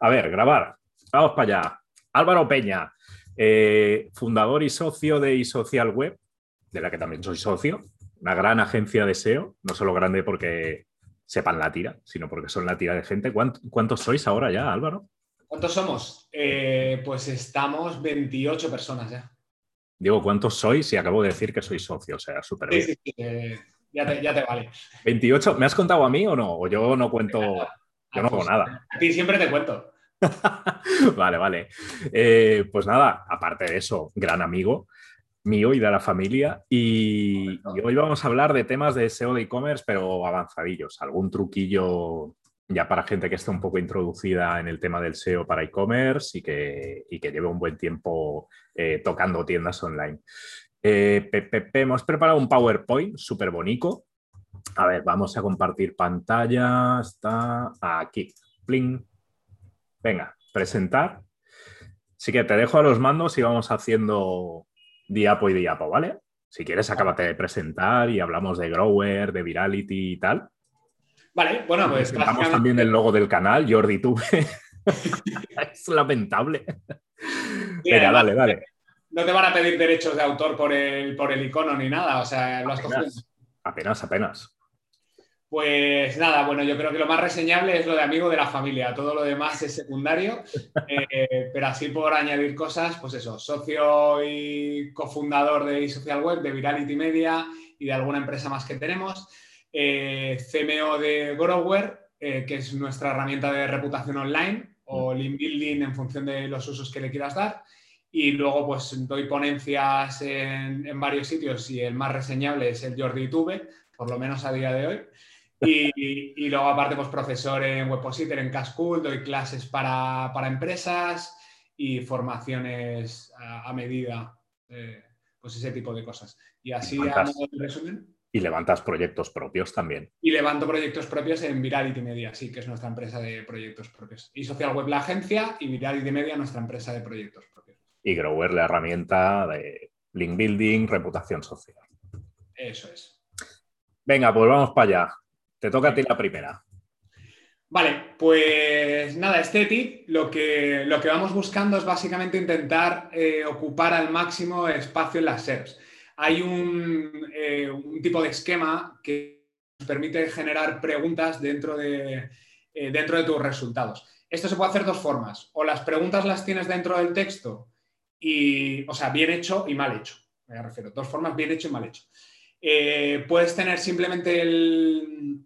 A ver, grabar. Vamos para allá. Álvaro Peña, eh, fundador y socio de iSocial Web, de la que también soy socio, una gran agencia de SEO, no solo grande porque sepan la tira, sino porque son la tira de gente. ¿Cuántos sois ahora ya, Álvaro? ¿Cuántos somos? Eh, pues estamos 28 personas ya. Digo, ¿cuántos sois? Y acabo de decir que soy socio, o sea, súper bien. Sí, sí, eh, ya, te, vale. 28, ¿me has contado a mí o no? O yo no cuento, yo no hago nada. A ti siempre te cuento. vale, vale. Eh, pues nada, aparte de eso, gran amigo mío y de la familia. Y, hoy vamos a hablar de temas de SEO de e-commerce, pero avanzadillos. Algún truquillo ya para gente que esté un poco introducida en el tema del SEO para e-commerce y que, que lleve un buen tiempo eh, tocando tiendas online. Eh, hemos preparado un PowerPoint súper bonito. A ver, vamos a compartir pantalla. Está aquí. Pling. Venga, presentar. Así que te dejo a los mandos y vamos haciendo diapo y diapo, ¿vale? Si quieres, acábate de presentar y hablamos de Grower, de Virality y tal. Vale, bueno, pues. Presentamos también el logo del canal, Jordi Tube. es lamentable. Venga, dale, dale. No te van a pedir derechos de autor por el, por el icono ni nada, o sea, lo has apenas, Apenas, apenas. Pues nada, bueno, yo creo que lo más reseñable es lo de amigo de la familia, todo lo demás es secundario, eh, pero así por añadir cosas, pues eso, socio y cofundador de eSocial Web, de Virality Media y de alguna empresa más que tenemos, eh, CMO de Grower, eh, que es nuestra herramienta de reputación online, o mm. link building en función de los usos que le quieras dar, y luego pues doy ponencias en, en varios sitios y el más reseñable es el Jordi Tube, por lo menos a día de hoy. Y, luego, aparte, pues profesor en Webpositor, en Cascool, doy clases para, empresas y formaciones a, medida, eh, pues ese tipo de cosas. Y así, a resumen. Y levantas proyectos propios también. Y levanto proyectos propios en Virality Media, sí, que es nuestra empresa de proyectos propios. Y Social Web, la agencia, y Virality Media, nuestra empresa de proyectos propios. Y Grower, la herramienta de link building, reputación social. Eso es. Venga, pues vamos para allá. Te toca a ti la primera. Vale, pues nada, este tip lo que, lo que vamos buscando es básicamente intentar eh, ocupar al máximo espacio en las SERPs. Hay eh, un, tipo de esquema que nos permite generar preguntas dentro de, eh, dentro de tus resultados. Esto se puede hacer dos formas. O las preguntas las tienes dentro del texto y, o sea, bien hecho y mal hecho. Me refiero, dos formas, bien hecho y mal hecho. puedes tener simplemente el,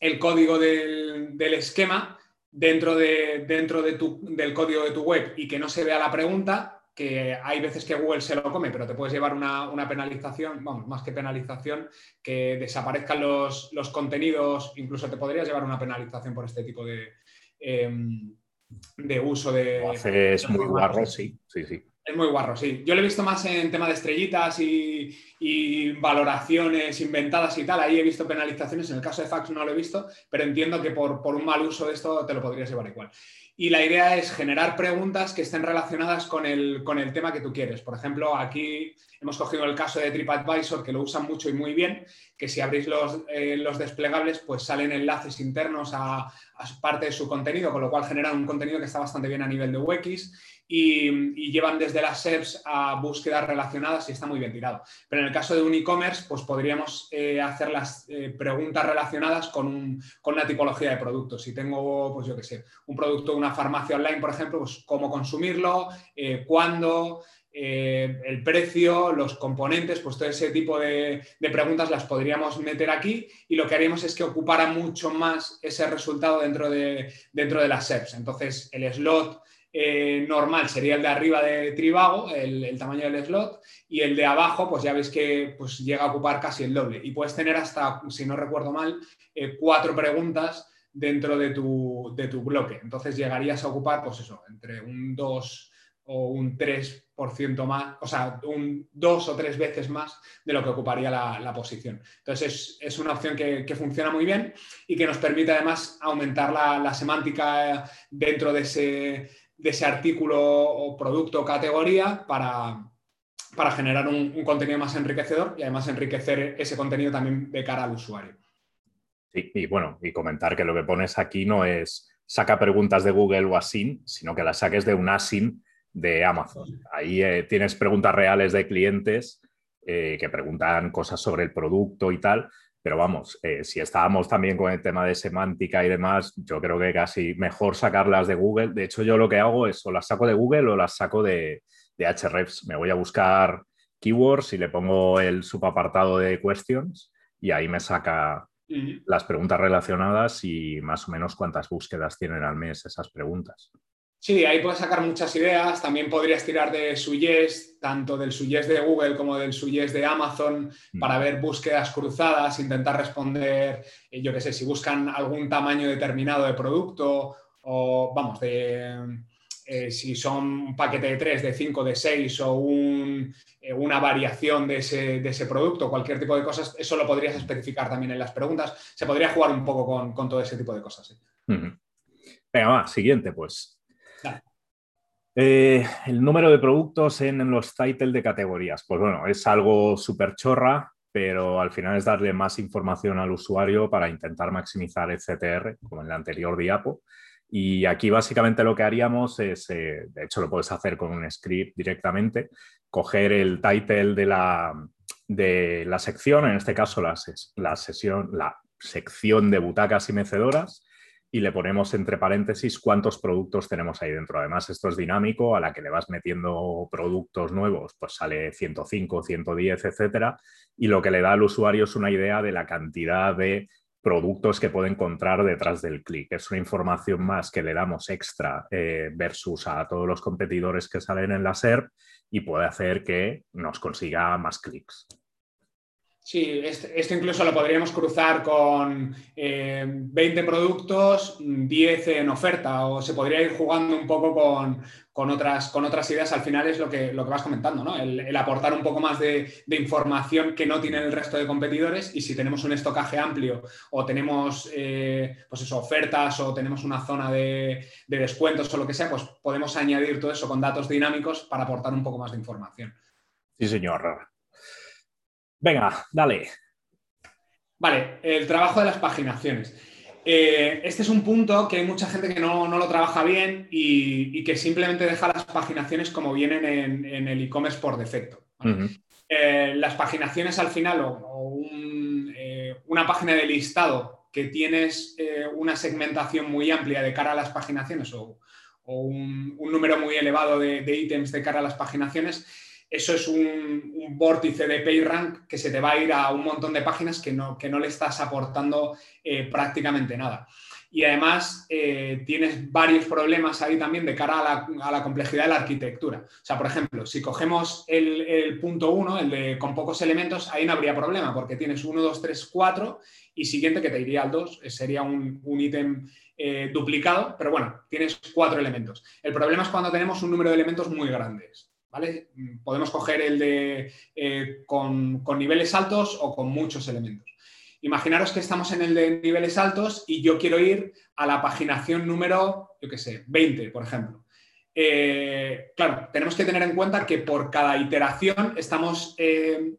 el código del, esquema dentro, de, dentro de tu, del código de tu web y que no se vea la pregunta, que hay veces que Google se lo come, pero te puedes llevar una, penalización, vamos, más que penalización, que desaparezcan los, contenidos, incluso te podrías llevar una penalización por este tipo de, em, de uso de... Lo haces muy guarro, sí, sí, sí. Es muy guarro, sí. Yo lo he visto más en tema de estrellitas y, valoraciones inventadas y tal. Ahí he visto penalizaciones. En el caso de Fax no lo he visto, pero entiendo que por, por un mal uso de esto te lo podrías llevar igual. Y la idea es generar preguntas que estén relacionadas con el, con el tema que tú quieres. Por ejemplo, aquí hemos cogido el caso de TripAdvisor, que lo usan mucho y muy bien, que si abrís los, eh, los desplegables, pues salen enlaces internos a, a, parte de su contenido, con lo cual generan un contenido que está bastante bien a nivel de UX y, llevan desde las SERPs a búsquedas relacionadas y está muy bien tirado. Pero en el caso de un e-commerce, pues podríamos eh, hacer las eh, preguntas relacionadas con, una tipología de productos. Si tengo, pues yo qué sé, un producto de una farmacia online, por ejemplo, pues cómo consumirlo, eh, cuándo, el precio, los componentes, pues todo ese tipo de, preguntas las podríamos meter aquí y lo que haríamos es que ocupara mucho más ese resultado dentro de, dentro de las SERPs. Entonces, el slot eh, normal sería el de arriba de Trivago, el, tamaño del slot, y el de abajo, pues ya veis que pues, llega a ocupar casi el doble. Y puedes tener hasta, si no recuerdo mal, eh, cuatro preguntas dentro de tu, de tu, bloque. Entonces llegarías a ocupar, pues eso, entre un 2 o un 3% más, o sea, un 2 o tres veces más de lo que ocuparía la, posición. Entonces es, una opción que, funciona muy bien y que nos permite además aumentar la, la semántica dentro de ese de ese artículo o producto o categoría para, para generar un, contenido más enriquecedor y además enriquecer ese contenido también de cara al usuario. Sí, y bueno, y comentar que lo que pones aquí no es saca preguntas de Google o ASIN, sino que las saques de un ASIN de Amazon. Ahí eh, tienes preguntas reales de clientes eh, que preguntan cosas sobre el producto y tal. Pero vamos, eh, si estábamos también con el tema de semántica y demás, yo creo que casi mejor sacarlas de Google. De hecho, yo lo que hago es o las saco de Google o las saco de, de Ahrefs. Me voy a buscar keywords y le pongo el subapartado de questions y ahí me saca las preguntas relacionadas y más o menos cuántas búsquedas tienen al mes esas preguntas. Sí, ahí puedes sacar muchas ideas. También podrías tirar de Suggest, tanto del Suggest de Google como del Suggest de Amazon, mm. para ver búsquedas cruzadas, intentar responder, eh, yo qué sé, si buscan algún tamaño determinado de producto o, vamos, de eh, si son un paquete de 3, de 5, de 6 o eh, una variación de ese, producto, cualquier tipo de cosas, eso lo podrías especificar también en las preguntas. Se podría jugar un poco con, todo ese tipo de cosas. Venga, va, siguiente, pues. Eh, el número de productos en, los titles de categorías. Pues bueno, es algo súper chorra, pero al final es darle más información al usuario para intentar maximizar el CTR, como en la anterior diapo. Y aquí básicamente lo que haríamos es, eh, de hecho lo puedes hacer con un script directamente, coger el title de la, de la sección, en este caso la, la, sesión, la sección de butacas y mecedoras, y le ponemos entre paréntesis cuántos productos tenemos ahí dentro. Además, esto es dinámico, a la que le vas metiendo productos nuevos, pues sale 105, 110, etcétera, y lo que le da al usuario es una idea de la cantidad de productos que puede encontrar detrás del clic. Es una información más que le damos extra eh, versus a todos los competidores que salen en la SERP y puede hacer que nos consiga más clics. Sí, esto incluso lo podríamos cruzar con 20 eh, productos, 10 en oferta, o se podría ir jugando un poco con, otras, con otras ideas. Al final es lo que, lo que vas comentando, ¿no? El, aportar un poco más de, información que no tienen el resto de competidores. Y si tenemos un estocaje amplio o tenemos eh, pues ofertas o tenemos una zona de, de descuentos o lo que sea, pues podemos añadir todo eso con datos dinámicos para aportar un poco más de información. Sí, señor. Venga, dale. Vale, el trabajo de las paginaciones. Eh, este es un punto que hay mucha gente que no, lo trabaja bien y, que simplemente deja las paginaciones como vienen en, el e-commerce por defecto. Eh, las paginaciones al final o, eh, una página de listado que tienes una segmentación muy amplia de cara a las paginaciones o, un, número muy elevado de, de ítems de cara a las paginaciones, eso es un, vórtice de PageRank que se te va a ir a un montón de páginas que no, que no le estás aportando eh, prácticamente nada. Y además eh, tienes varios problemas ahí también de cara a la, complejidad de la arquitectura. O sea, por ejemplo, si cogemos el, punto 1, el de con pocos elementos, ahí no habría problema porque tienes 1, 2, 3, 4 y siguiente que te iría al 2 eh, sería un ítem duplicado, pero bueno, tienes cuatro elementos. El problema es cuando tenemos un número de elementos muy grandes. Podemos coger el de eh, con, niveles altos o con muchos elementos. Imaginaros que estamos en el de niveles altos y yo quiero ir a la paginación número, yo qué sé, 20, por ejemplo. Eh, claro, tenemos que tener en cuenta que por cada iteración estamos, eh,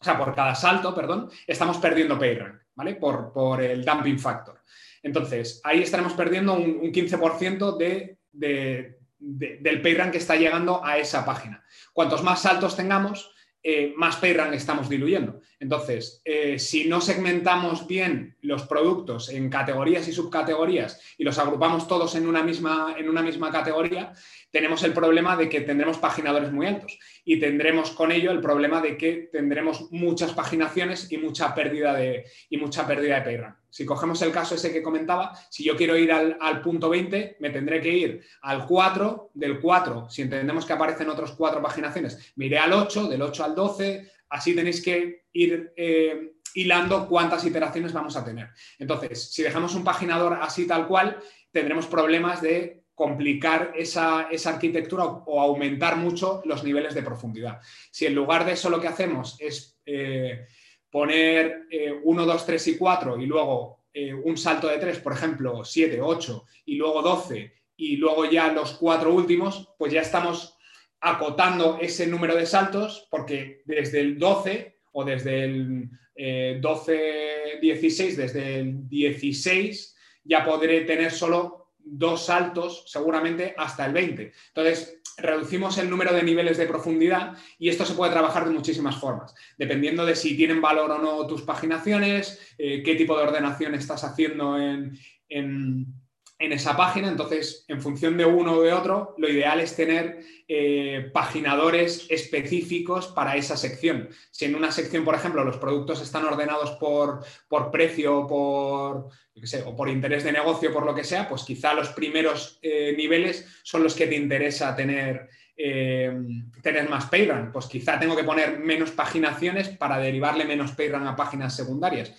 o sea, por cada salto, perdón, estamos perdiendo PageRank, ¿vale? Por, por, el dumping factor. Entonces, ahí estaremos perdiendo un, 15% de, del PageRank que está llegando a esa página. Cuantos más saltos tengamos, eh, más PageRank estamos diluyendo. Entonces, eh, si no segmentamos bien los productos en categorías y subcategorías y los agrupamos todos en una misma, en una misma categoría, tenemos el problema de que tendremos paginadores muy altos y tendremos con ello el problema de que tendremos muchas paginaciones y mucha pérdida de, y mucha pérdida de. Si cogemos el caso ese que comentaba, si yo quiero ir al, punto 20, me tendré que ir al 4, del 4, si entendemos que aparecen otros cuatro paginaciones, me iré al 8, del 8 al 12, así tenéis que ir eh, hilando cuántas iteraciones vamos a tener. Entonces, si dejamos un paginador así tal cual, tendremos problemas de complicar esa, arquitectura o, aumentar mucho los niveles de profundidad. Si en lugar de eso lo que hacemos es eh, poner 1, 2, 3 y 4 y luego eh, un salto de 3, por ejemplo, 7, 8 y luego 12 y luego ya los cuatro últimos, pues ya estamos acotando ese número de saltos porque desde el 12 o desde el 12, eh, 16, desde el 16 ya podré tener solo dos saltos seguramente hasta el 20. Entonces, reducimos el número de niveles de profundidad y esto se puede trabajar de muchísimas formas, dependiendo de si tienen valor o no tus paginaciones, eh, qué tipo de ordenación estás haciendo en, esa página. Entonces, en función de uno o de otro, lo ideal es tener eh, paginadores específicos para esa sección. Si en una sección, por ejemplo, los productos están ordenados por, por precio, por o por interés de negocio, por lo que sea, pues quizá los primeros eh, niveles son los que te interesa tener, eh, tener más payrun. Pues quizá tengo que poner menos paginaciones para derivarle menos payrun a páginas secundarias.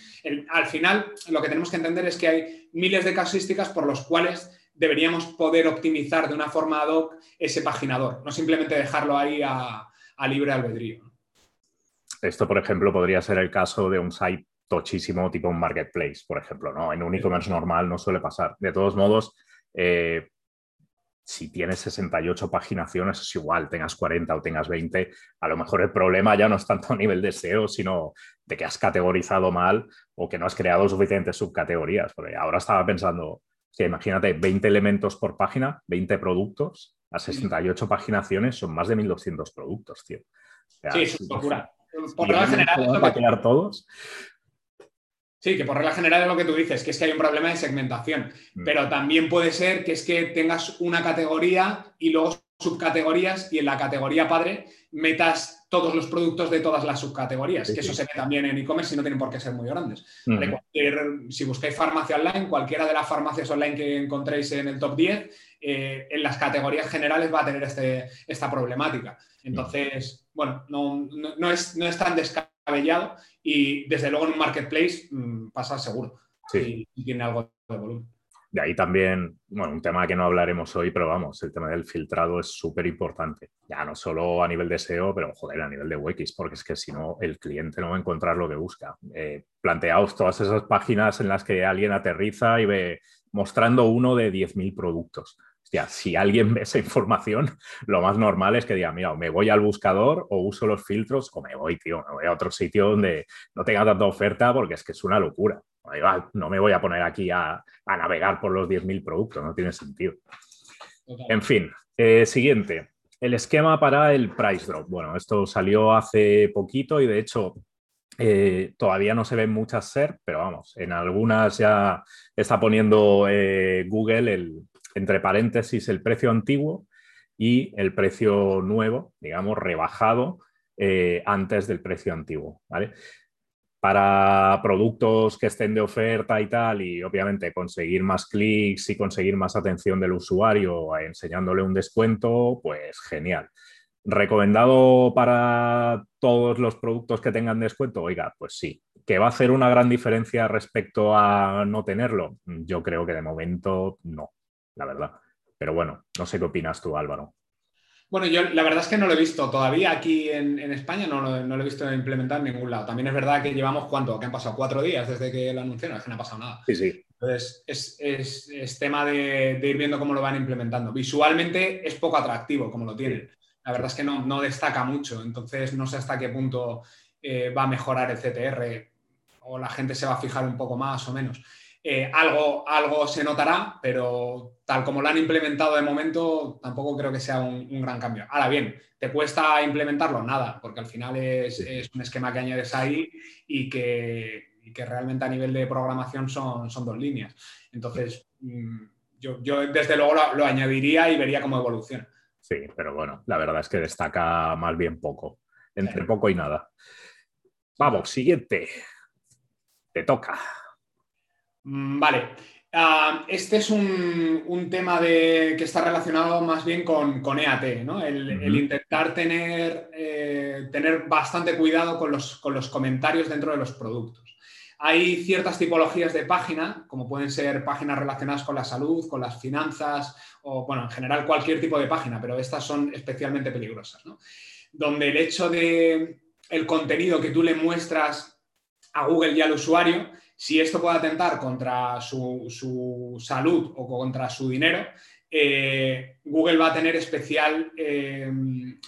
al final, lo que tenemos que entender es que hay miles de casuísticas por los cuales deberíamos poder optimizar de una forma ad hoc ese paginador, no simplemente dejarlo ahí a, a libre albedrío. Esto, por ejemplo, podría ser el caso de un site tochísimo tipo un marketplace, por ejemplo, ¿no? En un e-commerce normal no suele pasar. De todos modos, eh, si tienes 68 paginaciones, es igual, tengas 40 o tengas 20, a lo mejor el problema ya no es tanto a nivel de SEO, sino de que has categorizado mal o que no has creado suficientes subcategorías. Porque ahora estaba pensando, que imagínate, 20 elementos por página, 20 productos, a 68 paginaciones son más de 1200 productos, tío. sí, es locura. Por lo general, todos. Sí, que por regla general es lo que tú dices, que es que hay un problema de segmentación, mm. pero también puede ser que es que tengas una categoría y luego subcategorías y en la categoría padre metas todos los productos de todas las subcategorías, que eso se ve también en e-commerce y no tienen por qué ser muy grandes. si buscáis farmacia online, cualquiera de las farmacias online que encontréis en el top 10, eh, en las categorías generales va a tener este, esta problemática. Entonces, bueno, no, no, es, no es tan descabellado y desde luego en un marketplace mm, pasa seguro. Sí. Y, tiene algo de volumen. De ahí también, bueno, un tema que no hablaremos hoy, pero vamos, el tema del filtrado es súper importante. Ya no solo a nivel de SEO, pero joder, a nivel de UX, porque es que si no, el cliente no va a encontrar lo que busca. Eh, planteaos todas esas páginas en las que alguien aterriza y ve mostrando uno de 10.000 productos si alguien ve esa información, lo más normal es que diga, mira, me voy al buscador o uso los filtros o me voy, tío, me voy a otro sitio donde no tenga tanta oferta porque es que es una locura. No me voy a poner aquí a, navegar por los 10.000 productos, no tiene sentido. En fin, eh, siguiente, el esquema para el price drop. Bueno, esto salió hace poquito y de hecho eh, todavía no se ven muchas SER, pero vamos, en algunas ya está poniendo eh, Google el, entre paréntesis, el precio antiguo y el precio nuevo, digamos, rebajado eh, antes del precio antiguo, ¿vale? Para productos que estén de oferta y tal, y obviamente conseguir más clics y conseguir más atención del usuario enseñándole un descuento, pues genial. ¿Recomendado para todos los productos que tengan descuento? Oiga, pues sí. ¿Que va a hacer una gran diferencia respecto a no tenerlo? Yo creo que de momento no la verdad. Pero bueno, no sé qué opinas tú, Álvaro. Bueno, yo la verdad es que no lo he visto todavía aquí en, España, no, lo he visto implementar en ningún lado. También es verdad que llevamos cuánto, que han pasado cuatro días desde que lo anunciaron, es que no ha pasado nada. Sí, sí. Entonces, es, tema de, ir viendo cómo lo van implementando. Visualmente es poco atractivo como lo tienen. La verdad es que no, destaca mucho, entonces no sé hasta qué punto eh, va a mejorar el CTR o la gente se va a fijar un poco más o menos. Eh, algo, algo se notará, pero tal como lo han implementado de momento, tampoco creo que sea un, gran cambio. Ahora bien, ¿te cuesta implementarlo? Nada, porque al final es, un esquema que añades ahí y que, realmente a nivel de programación son, son dos líneas. Entonces, mm, yo, desde luego lo, añadiría y vería cómo evoluciona. Sí, pero bueno, la verdad es que destaca más bien poco, entre poco y nada. Vamos, siguiente. Te toca. Mm, vale. Ah, este es un, tema de, que está relacionado más bien con, EAT, ¿no? el, intentar tener, eh, tener, bastante cuidado con los, comentarios dentro de los productos. Hay ciertas tipologías de página, como pueden ser páginas relacionadas con la salud, con las finanzas, o bueno, en general cualquier tipo de página, pero estas son especialmente peligrosas, Donde el hecho de el contenido que tú le muestras a Google y al usuario si esto puede atentar contra su, salud o contra su dinero, eh, Google va a tener especial eh,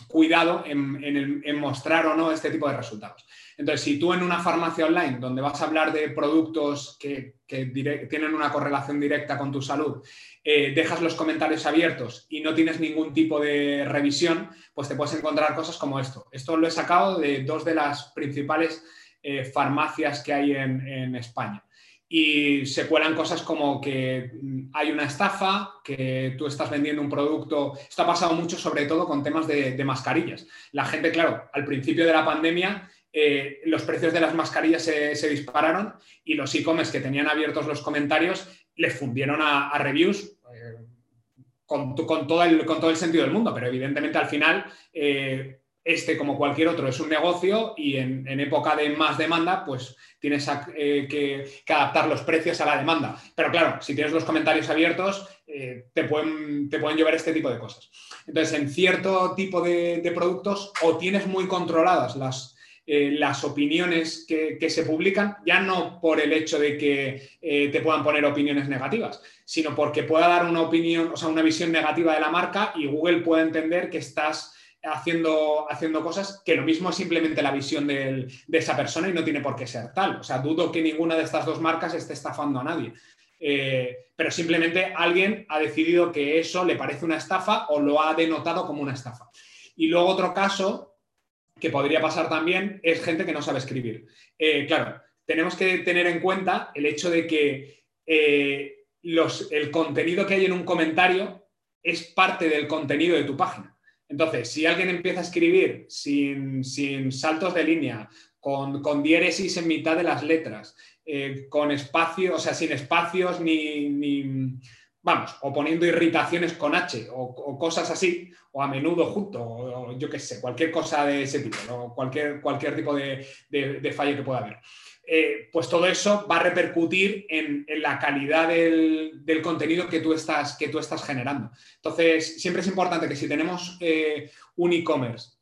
cuidado en, mostrar o no este tipo de resultados. Entonces, si tú en una farmacia online donde vas a hablar de productos que, tienen una correlación directa con tu salud, eh, dejas los comentarios abiertos y no tienes ningún tipo de revisión, pues te puedes encontrar cosas como esto. Esto lo he sacado de dos de las principales eh, farmacias que hay en, España. Y se cuelan cosas como que mm, hay una estafa, que tú estás vendiendo un producto. Esto ha pasado mucho, sobre todo con temas de, mascarillas. La gente, claro, al principio de la pandemia eh, los precios de las mascarillas se, dispararon y los e-commerce que tenían abiertos los comentarios les fundieron a, reviews eh, con, todo el, con, todo el, sentido del mundo, pero evidentemente al final este, como cualquier otro, es un negocio y en, época de más demanda, pues tienes eh, que, adaptar los precios a la demanda. Pero claro, si tienes los comentarios abiertos, eh, te, pueden, te, pueden, llevar este tipo de cosas. Entonces, en cierto tipo de, productos, o tienes muy controladas las, eh, las opiniones que, se publican, ya no por el hecho de que te puedan poner opiniones negativas, sino porque pueda dar una opinión, o sea, una visión negativa de la marca y Google puede entender que estás haciendo, haciendo cosas que lo mismo es simplemente la visión de esa persona y no tiene por qué ser tal. O sea, dudo que ninguna de estas dos marcas esté estafando a nadie. Eh, pero simplemente alguien ha decidido que eso le parece una estafa o lo ha denotado como una estafa. Y luego otro caso que podría pasar también es gente que no sabe escribir. Eh, claro, tenemos que tener en cuenta el hecho de que eh, los, el contenido que hay en un comentario es parte del contenido de tu página. Entonces, si alguien empieza a escribir sin, saltos de línea, con, diéresis en mitad de las letras, eh, con espacios, o sea, sin espacios ni, vamos, o poniendo irritaciones con H o, cosas así, o a menudo junto, o, yo qué sé, cualquier cosa de ese tipo, cualquier, cualquier tipo de, de fallo que pueda haber. Eh, pues todo eso va a repercutir en, la calidad del, contenido que tú, estás, que tú estás generando. Entonces, siempre es importante que si tenemos eh, un e-commerce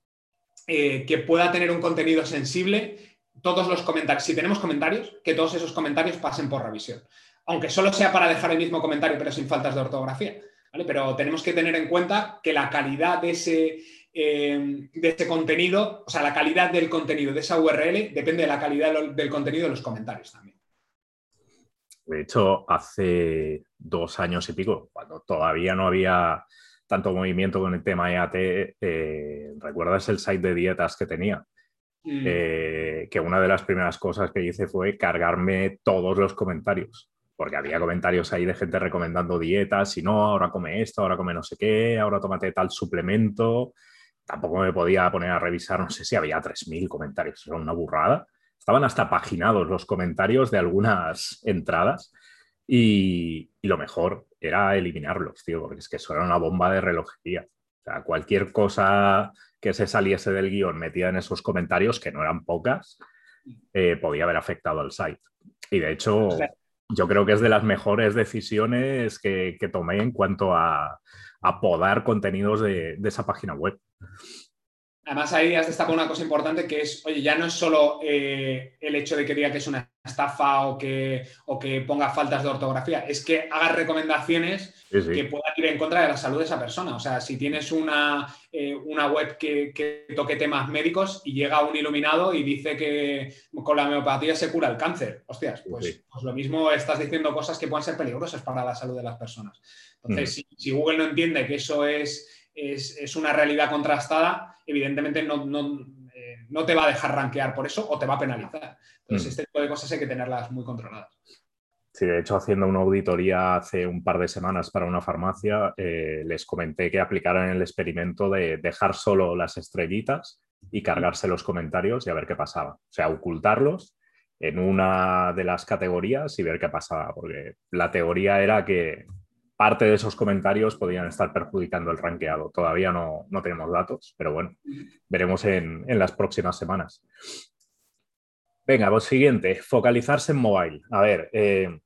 eh, que pueda tener un contenido sensible, todos los comentarios, si tenemos comentarios, que todos esos comentarios pasen por revisión. Aunque solo sea para dejar el mismo comentario, pero sin faltas de ortografía. Pero tenemos que tener en cuenta que la calidad de ese, eh, de ese contenido, o sea, la calidad del contenido de esa URL depende de la calidad del contenido de los comentarios también. De hecho, hace dos años y pico, cuando todavía no había tanto movimiento con el tema EAT, eh, ¿recuerdas el site de dietas que tenía? Mm. Eh, que una de las primeras cosas que hice fue cargarme todos los comentarios porque había comentarios ahí de gente recomendando dietas, y no, ahora come esto, ahora come no sé qué, ahora tómate tal suplemento. Tampoco me podía poner a revisar, no sé si había 3.000 comentarios, era una burrada. Estaban hasta paginados los comentarios de algunas entradas y, lo mejor era eliminarlos, tío, porque es que eso era una bomba de relojería. O sea, cualquier cosa que se saliese del guion metida en esos comentarios, que no eran pocas, eh, podía haber afectado al site. Y de hecho, yo creo que es de las mejores decisiones que, tomé en cuanto a, a podar contenidos de, esa página web. Además, ahí has destacado una cosa importante que es, oye, ya no es solo eh, el hecho de que diga que es una estafa o que, o que ponga faltas de ortografía, es que haga recomendaciones que puedan ir en contra de la salud de esa persona. O sea, si tienes una, eh, una web que, toque temas médicos y llega un iluminado y dice que con la homeopatía se cura el cáncer, hostias, pues, pues lo mismo estás diciendo cosas que pueden ser peligrosas para la salud de las personas. Entonces, mm. si Google no entiende que eso es es, una realidad contrastada, evidentemente no, eh, no, te va a dejar rankear por eso o te va a penalizar. Entonces, mm. este tipo de cosas hay que tenerlas muy controladas. Sí, de hecho, haciendo una auditoría hace un par de semanas para una farmacia, eh, les comenté que aplicaran el experimento de dejar solo las estrellitas y cargarse los comentarios y a ver qué pasaba. O sea, ocultarlos en una de las categorías y ver qué pasaba, porque la teoría era que parte de esos comentarios podrían estar perjudicando el rankeado. Todavía no, tenemos datos, pero bueno, veremos en, las próximas semanas. Venga, pues siguiente, focalizarse en mobile. A ver, eh,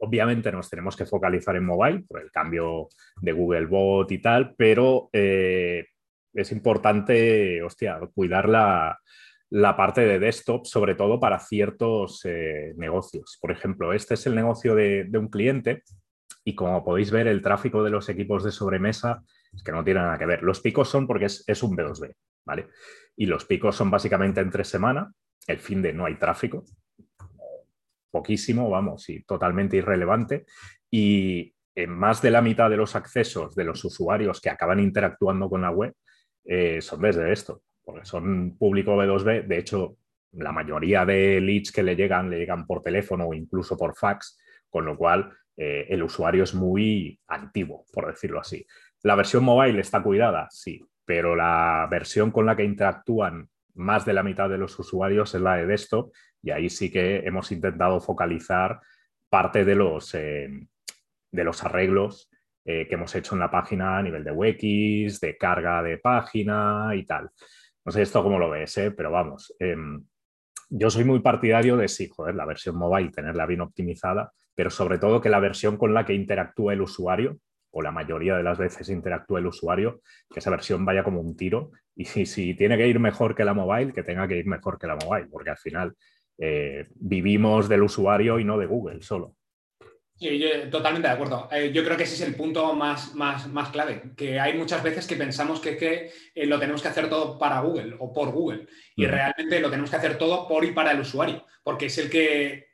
obviamente nos tenemos que focalizar en mobile por el cambio de Google Bot y tal, pero eh, es importante, hostia, cuidar la, parte de desktop, sobre todo para ciertos eh, negocios. Por ejemplo, este es el negocio de un cliente y como podéis ver, el tráfico de los equipos de sobremesa es que no tiene nada que ver. Los picos son porque es, un B2B, ¿vale? Y los picos son básicamente entre semana, el fin de no hay tráfico, poquísimo, vamos, y totalmente irrelevante. Y en más de la mitad de los accesos de los usuarios que acaban interactuando con la web eh, son desde esto, porque son público B2B. De hecho, la mayoría de leads que le llegan le llegan por teléfono o incluso por fax, con lo cual eh, el usuario es muy antiguo, por decirlo así. ¿La versión mobile está cuidada? Sí, pero la versión con la que interactúan más de la mitad de los usuarios es la de desktop y ahí sí que hemos intentado focalizar parte de los, eh, de los arreglos eh, que hemos hecho en la página a nivel de UX, de carga de página y tal. No sé esto cómo lo ves, pero vamos, em, yo soy muy partidario de sí, joder, la versión mobile, tenerla bien optimizada, pero sobre todo que la versión con la que interactúa el usuario, o la mayoría de las veces interactúa el usuario, que esa versión vaya como un tiro. Y si, si tiene que ir mejor que la mobile, que tenga que ir mejor que la mobile, porque al final eh, vivimos del usuario y no de Google solo. Sí, totalmente de acuerdo. Eh, yo creo que ese es el punto más, más, más clave, que hay muchas veces que pensamos que, que eh, lo tenemos que hacer todo para Google o por Google y realmente lo tenemos que hacer todo por y para el usuario, porque es el que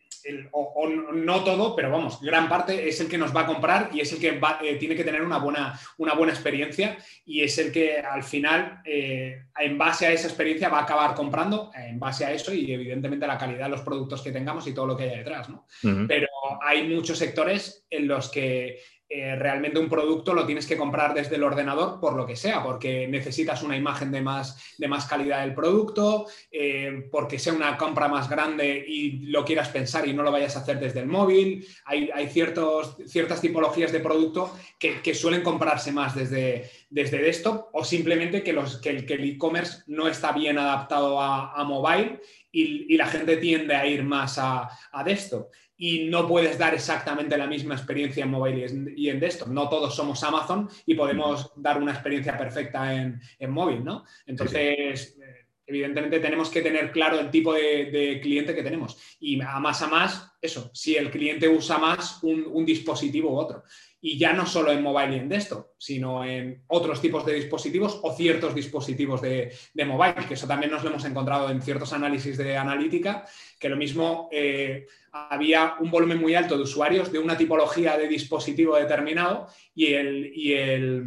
o, no todo, pero vamos, gran parte es el que nos va a comprar y es el que eh, tiene que tener una buena, una buena experiencia y es el que al final, eh, en base a esa experiencia, va a acabar comprando en base a eso y evidentemente la calidad de los productos que tengamos y todo lo que haya detrás. ¿no? Pero hay muchos sectores en los que eh, realmente un producto lo tienes que comprar desde el ordenador por lo que sea, porque necesitas una imagen de más, de más calidad del producto, eh, porque sea una compra más grande y lo quieras pensar y no lo vayas a hacer desde el móvil. Hay, ciertas tipologías de producto que, suelen comprarse más desde, desde desktop o simplemente que, los, que el e-commerce no está bien adaptado a, mobile y, la gente tiende a ir más a, a desktop y no puedes dar exactamente la misma experiencia en móvil y en desktop. No todos somos Amazon y podemos dar una experiencia perfecta en, móvil, ¿no? Entonces, eh, evidentemente tenemos que tener claro el tipo de, cliente que tenemos. Y a más a más, eso, si el cliente usa más un, dispositivo u otro. Y ya no solo en mobile y en desktop, sino en otros tipos de dispositivos o ciertos dispositivos de, mobile, que eso también nos lo hemos encontrado en ciertos análisis de analítica, que lo mismo... Eh, había un volumen muy alto de usuarios de una tipología de dispositivo determinado y, el, y, el,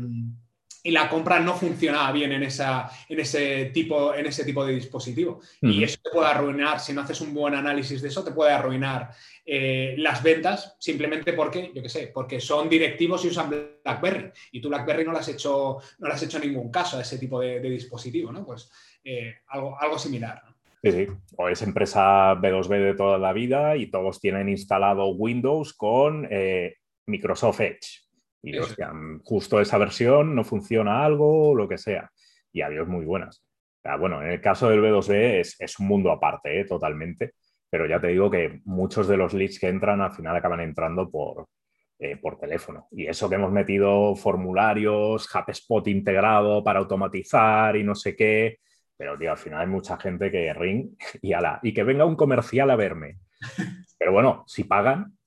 y la compra no funcionaba bien en, esa, en, ese, tipo, en ese tipo de dispositivo. Y eso te puede arruinar, si no haces un buen análisis de eso, te puede arruinar eh, las ventas simplemente porque, yo qué sé, porque son directivos y usan BlackBerry y tú BlackBerry no le has hecho, no le has hecho ningún caso a ese tipo de, dispositivo, ¿no? Pues eh, algo, algo similar. Sí, sí. O es empresa B2B de toda la vida y todos tienen instalado Windows con eh, Microsoft Edge. Y justo esa versión no funciona algo lo que sea. Y adiós, muy buenas. bueno, en el caso del B2B es, un mundo aparte, ¿eh? totalmente. Pero ya te digo que muchos de los leads que entran al final acaban entrando por, eh, por teléfono. Y eso que hemos metido formularios, HubSpot integrado para automatizar y no sé qué, pero, tío, al final hay mucha gente que ring y ala, y que venga un comercial a verme. Pero bueno, si pagan,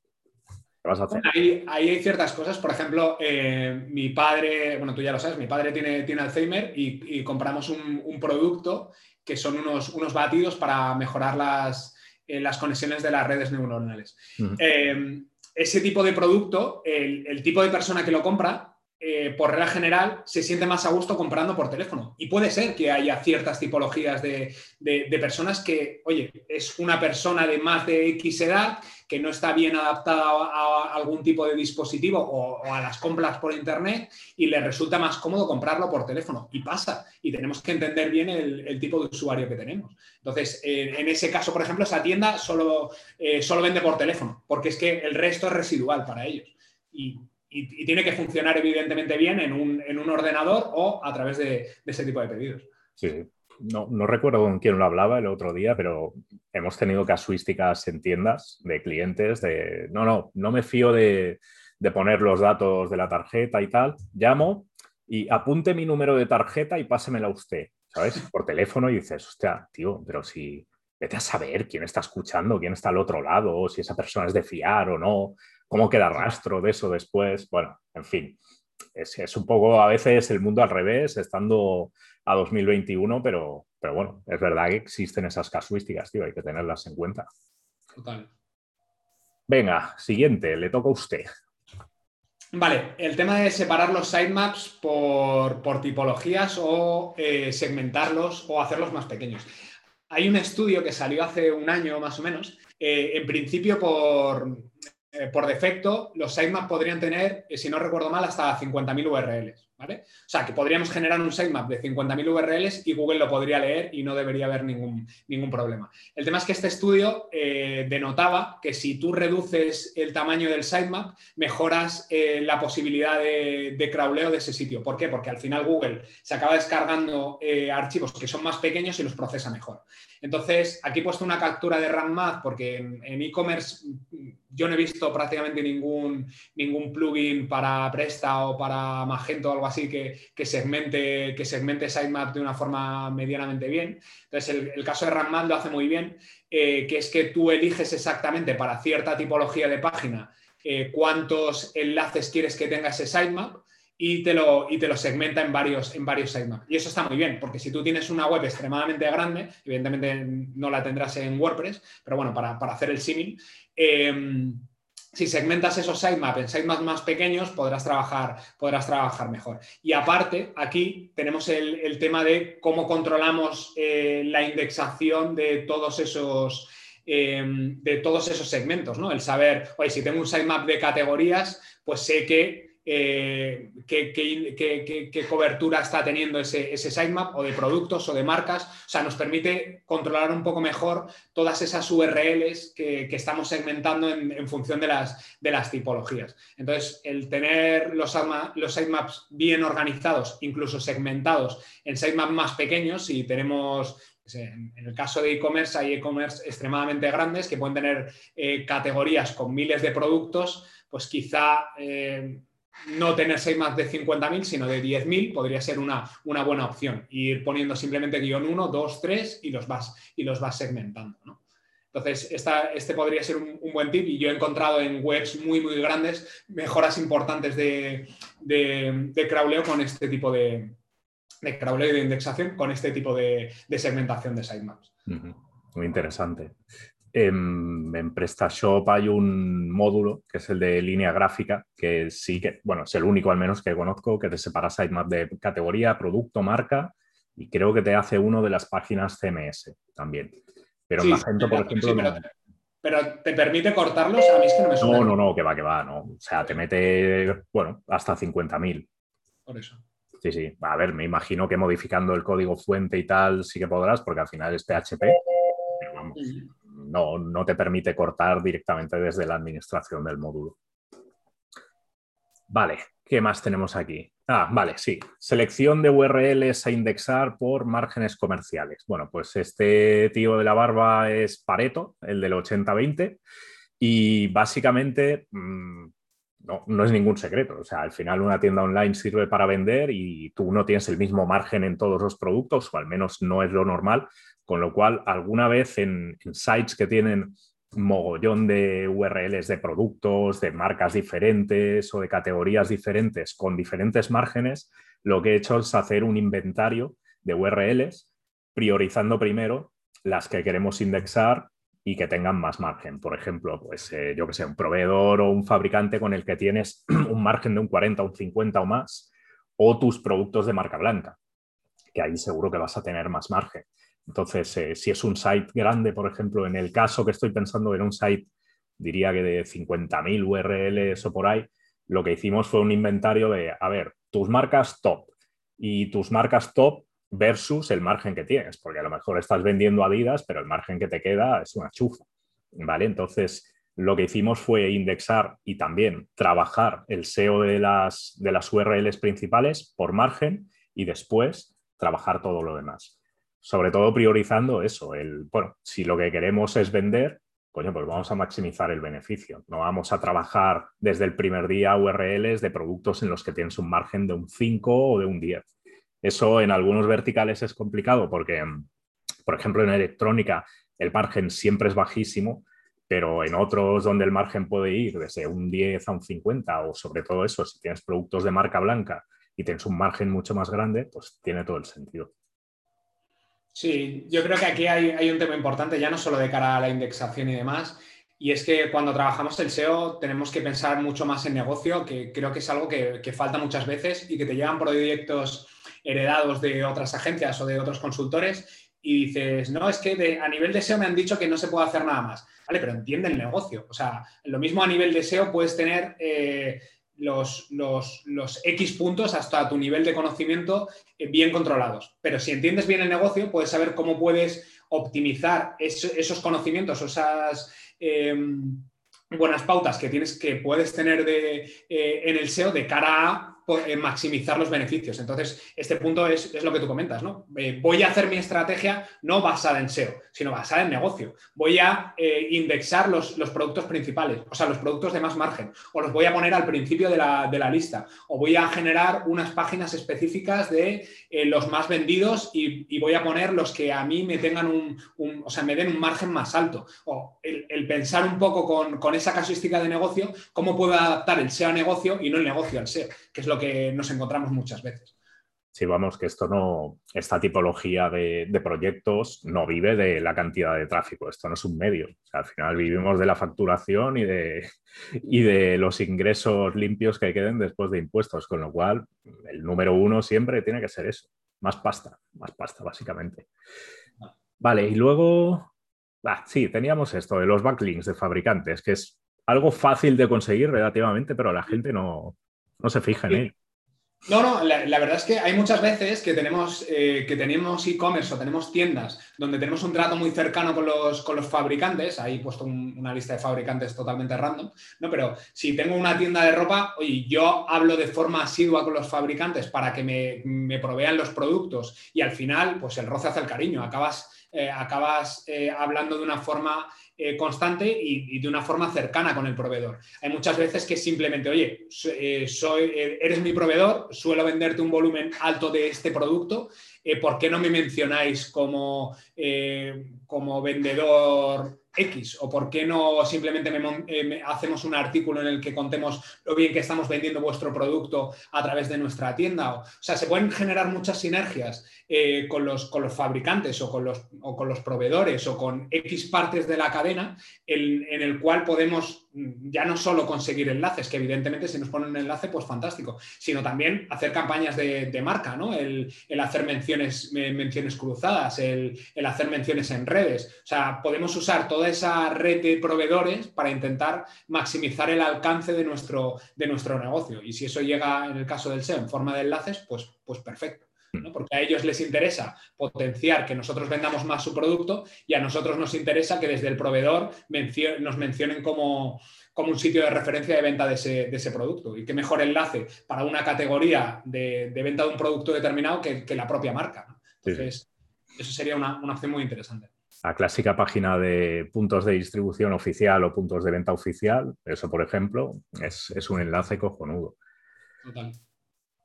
¿qué vas a hacer? Ahí, hay ciertas cosas. Por ejemplo, eh, mi padre, bueno, tú ya lo sabes, mi padre tiene, tiene Alzheimer y, compramos un, producto que son unos, unos batidos para mejorar las, eh, las conexiones de las redes neuronales. Eh, ese tipo de producto, el, el tipo de persona que lo compra eh, por regla general, se siente más a gusto comprando por teléfono. Y puede ser que haya ciertas tipologías de, personas que, oye, es una persona de más de X edad que no está bien adaptada a, algún tipo de dispositivo o, a las compras por Internet y le resulta más cómodo comprarlo por teléfono. Y pasa. Y tenemos que entender bien el, tipo de usuario que tenemos. Entonces, en ese caso, por ejemplo, esa tienda solo, eh, solo vende por teléfono, porque es que el resto es residual para ellos. Y y, tiene que funcionar evidentemente bien en un, ordenador o a través de, ese tipo de pedidos. Sí, no, recuerdo con quién lo hablaba el otro día, pero hemos tenido casuísticas en tiendas de clientes de, no, no, no me fío de, poner los datos de la tarjeta y tal, llamo y apunte mi número de tarjeta y pásemela usted, ¿sabes? Por teléfono y dices, hostia, tío, pero si vete a saber quién está escuchando, quién está al otro lado, si esa persona es de fiar o no cómo queda rastro de eso después. Bueno, en fin, es, un poco a veces el mundo al revés, estando a 2021, pero, pero bueno, es verdad que existen esas casuísticas, tío, hay que tenerlas en cuenta. Total. Venga, siguiente, le toca a usted. Vale, el tema de separar los sitemaps por, por tipologías o eh, segmentarlos o hacerlos más pequeños. Hay un estudio que salió hace un año más o menos. Eh, en principio, por, eh, por defecto, los sitemaps podrían tener, si no recuerdo mal, hasta 50.000 URLs. O sea, que podríamos generar un sitemap de 50.000 URLs y Google lo podría leer y no debería haber ningún, ningún problema. El tema es que este estudio eh, denotaba que si tú reduces el tamaño del sitemap, mejoras eh, la posibilidad de, de, crawleo de ese sitio. ¿Por qué? Porque al final Google se acaba descargando eh, archivos que son más pequeños y los procesa mejor. Entonces, aquí he puesto una captura de RAMMath porque en e-commerce yo no he visto prácticamente ningún, ningún plugin para Presta o para Magento o algo así que, segmente, que segmente sitemap de una forma medianamente bien. Entonces, el, caso de RAMMath lo hace muy bien, eh, que es que tú eliges exactamente para cierta tipología de página eh, cuántos enlaces quieres que tenga ese sitemap y te lo, y te lo segmenta en varios, en varios sitemaps. Y eso está muy bien, porque si tú tienes una web extremadamente grande, evidentemente no la tendrás en WordPress, pero bueno, para, hacer el símil, em, si segmentas esos sitemaps en sitemaps más pequeños, podrás trabajar, podrás trabajar mejor. Y aparte, aquí tenemos el, tema de cómo controlamos eh, la indexación de todos esos... Em, de todos esos segmentos, ¿no? El saber, oye, si tengo un sitemap de categorías, pues sé que qué, cobertura está teniendo ese, ese sitemap o de productos o de marcas. O sea, nos permite controlar un poco mejor todas esas URLs que, estamos segmentando en, función de las, de las, tipologías. Entonces, el tener los, los sitemaps bien organizados, incluso segmentados en sitemaps más pequeños, y tenemos en el caso de e-commerce hay e-commerce extremadamente grandes que pueden tener eh, categorías con miles de productos, pues quizá eh, no tener seis más de 50.000, sino de 10.000 podría ser una, una, buena opción. Ir poniendo simplemente guion 1, 2, 3 y los vas, y los vas segmentando. Entonces, este podría ser un, buen tip y yo he encontrado en webs muy, muy grandes mejoras importantes de, de, crawleo con este tipo de, de crawleo y de indexación, con este tipo de, segmentación de sitemaps. Muy interesante. En, PrestaShop hay un módulo que es el de línea gráfica, que sí que, bueno, es el único al menos que conozco que te separa sitemap de categoría, producto, marca y creo que te hace uno de las páginas CMS también. Pero Magento, por ejemplo, pero, te permite cortarlos, a mí es que no me suena. No, no, no, que va, que va, no. O sea, te mete, bueno, hasta 50.000. Por eso. Sí, sí. A ver, me imagino que modificando el código fuente y tal sí que podrás, porque al final es PHP. Pero vamos no, no te permite cortar directamente desde la administración del módulo. Vale, ¿qué más tenemos aquí? Ah, vale, sí. Selección de URLs a indexar por márgenes comerciales. Bueno, pues este tío de la barba es Pareto, el del 80-20, y básicamente mm, no, no, es ningún secreto. O sea, al final una tienda online sirve para vender y tú no tienes el mismo margen en todos los productos, o al menos no es lo normal, con lo cual, alguna vez en, sites que tienen mogollón de URLs de productos, de marcas diferentes o de categorías diferentes con diferentes márgenes, lo que he hecho es hacer un inventario de URLs, priorizando primero las que queremos indexar y que tengan más margen. Por ejemplo, pues eh, yo que sé, un proveedor o un fabricante con el que tienes un margen de un 40, un 50 o más, o tus productos de marca blanca, que ahí seguro que vas a tener más margen. Entonces, eh, si es un site grande, por ejemplo, en el caso que estoy pensando en un site, diría que de 50.000 URLs o por ahí, lo que hicimos fue un inventario de, a ver, tus marcas top y tus marcas top versus el margen que tienes, porque a lo mejor estás vendiendo Adidas, pero el margen que te queda es una chufa. ¿Vale? Entonces, lo que hicimos fue indexar y también trabajar el SEO de las, de las URLs principales por margen y después trabajar todo lo demás sobre todo priorizando eso, el, bueno, si lo que queremos es vender, coño, pues vamos a maximizar el beneficio. No vamos a trabajar desde el primer día URLs de productos en los que tienes un margen de un 5 o de un 10. Eso en algunos verticales es complicado porque, por ejemplo, en electrónica el margen siempre es bajísimo, pero en otros donde el margen puede ir desde un 10 a un 50 o sobre todo eso, si tienes productos de marca blanca y tienes un margen mucho más grande, pues tiene todo el sentido. Sí, yo creo que aquí hay, un tema importante, ya no solo de cara a la indexación y demás, Y es que cuando trabajamos el SEO tenemos que pensar mucho más en negocio, que creo que es algo que, falta muchas veces y que te llegan proyectos heredados de otras agencias o de otros consultores y dices, no, es que a nivel de SEO me han dicho que no se puede hacer nada más. Vale, pero entiende el negocio. O sea, lo mismo a nivel de SEO puedes tener eh, los, los, X puntos hasta tu nivel de conocimiento eh, bien controlados. Pero si entiendes bien el negocio, puedes saber cómo puedes optimizar esos conocimientos esas Em, buenas pautas que tienes que puedes tener de, eh, en el SEO de cara a maximizar los beneficios. Entonces, este punto es, lo que tú comentas, ¿no? Eh, voy a hacer mi estrategia no basada en SEO, sino basada en negocio. Voy a eh, indexar los, productos principales, o sea, los productos de más margen, o los voy a poner al principio de la, lista, o voy a generar unas páginas específicas de los más vendidos y, voy a poner los que a mí me tengan un, o sea, me den un margen más alto. O el, pensar un poco con, con esa casuística de negocio, cómo puedo adaptar el SEO a negocio y no el negocio al SEO, es lo que nos encontramos muchas veces. Sí, vamos, que esto no, esta tipología de, proyectos no vive de la cantidad de tráfico, esto no es un medio. al final vivimos de la facturación y de, y de los ingresos limpios que queden después de impuestos, con lo cual el número uno siempre tiene que ser eso, más pasta, más pasta básicamente. Vale, y luego, ah, sí, teníamos esto de los backlinks de fabricantes, que es algo fácil de conseguir relativamente, pero la gente no, no se fija en él. No, no, la, verdad es que hay muchas veces que tenemos eh, que tenemos e-commerce o tenemos tiendas donde tenemos un trato muy cercano con los, con los fabricantes, ahí he puesto una lista de fabricantes totalmente random, ¿no? Pero si tengo una tienda de ropa, oye, yo hablo de forma asidua con los fabricantes para que me, me provean los productos y al final, pues el roce hace el cariño, acabas, eh, acabas eh, hablando de una forma eh, constante y, de una forma cercana con el proveedor. Hay muchas veces que simplemente, oye, soy, eres mi proveedor, suelo venderte un volumen alto de este producto, ¿por qué no me mencionáis como, como vendedor X? ¿O por qué no simplemente hacemos un artículo en el que contemos lo bien que estamos vendiendo vuestro producto a través de nuestra tienda? O, sea, se pueden generar muchas sinergias con, los, con, los, fabricantes o con los, o con los proveedores o con X partes de la cadena en el cual podemos ya no solo conseguir enlaces, que evidentemente si nos ponen un enlace, pues fantástico, sino también hacer campañas de, marca, ¿no? El, hacer menciones, menciones cruzadas, el, hacer menciones en redes. O sea, podemos usar toda esa red de proveedores para intentar maximizar el alcance de nuestro, de nuestro negocio. Y si eso llega, en el caso del SEO, en forma de enlaces, pues, pues perfecto. Porque a ellos les interesa potenciar que nosotros vendamos más su producto y a nosotros nos interesa que desde el proveedor nos mencionen como, como, un sitio de referencia de venta de ese, producto. Y qué mejor enlace para una categoría de, venta de un producto determinado que, la propia marca. Entonces, eso sería una, una opción muy interesante la clásica página de puntos de distribución oficial o puntos de venta oficial, eso por ejemplo, es, es un enlace cojonudo. Total.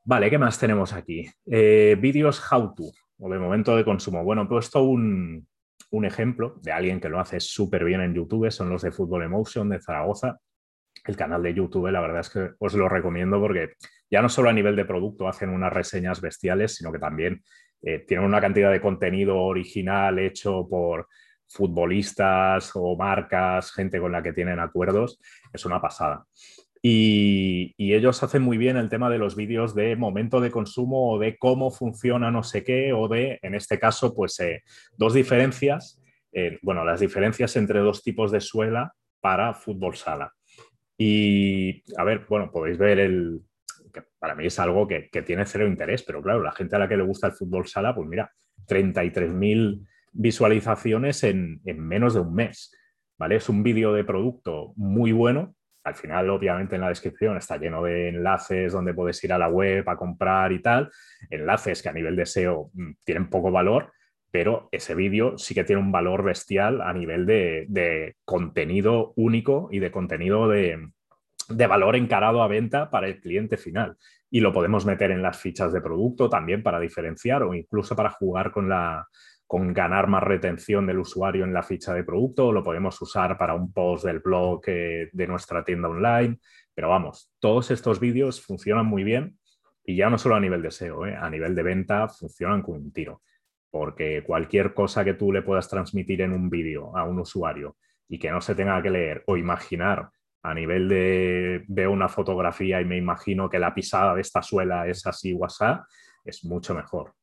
Vale, ¿qué más tenemos aquí? Eh, vídeos how to, o de momento de consumo. Bueno, he puesto un, ejemplo de alguien que lo hace súper bien en YouTube, son los de Football Emotion de Zaragoza. El canal de YouTube, la verdad es que os lo recomiendo porque ya no solo a nivel de producto hacen unas reseñas bestiales, sino que también eh, tienen una cantidad de contenido original hecho por futbolistas o marcas, gente con la que tienen acuerdos. Es una pasada. Y, ellos hacen muy bien el tema de los vídeos de momento de consumo o de cómo funciona no sé qué o de, en este caso, pues eh, dos diferencias, eh, bueno, las diferencias entre dos tipos de suela para fútbol sala. Y, a ver, bueno, podéis ver el, que para mí es algo que, tiene cero interés, pero claro, la gente a la que le gusta el fútbol sala, pues mira, 33.000 visualizaciones en, en menos de un mes, ¿vale? Es un vídeo de producto muy bueno al final, obviamente, en la descripción está lleno de enlaces donde puedes ir a la web a comprar y tal. Enlaces que a nivel de SEO mm, tienen poco valor, pero ese vídeo sí que tiene un valor bestial a nivel de, contenido único y de contenido de, de, valor encarado a venta para el cliente final. Y lo podemos meter en las fichas de producto también para diferenciar o incluso para jugar con la, con ganar más retención del usuario en la ficha de producto, lo podemos usar para un post del blog eh, de nuestra tienda online, pero vamos, todos estos vídeos funcionan muy bien y ya no solo a nivel de SEO, eh, a nivel de venta funcionan con un tiro, porque cualquier cosa que tú le puedas transmitir en un vídeo a un usuario y que no se tenga que leer o imaginar a nivel de veo una fotografía y me imagino que la pisada de esta suela es así WhatsApp, es mucho mejor.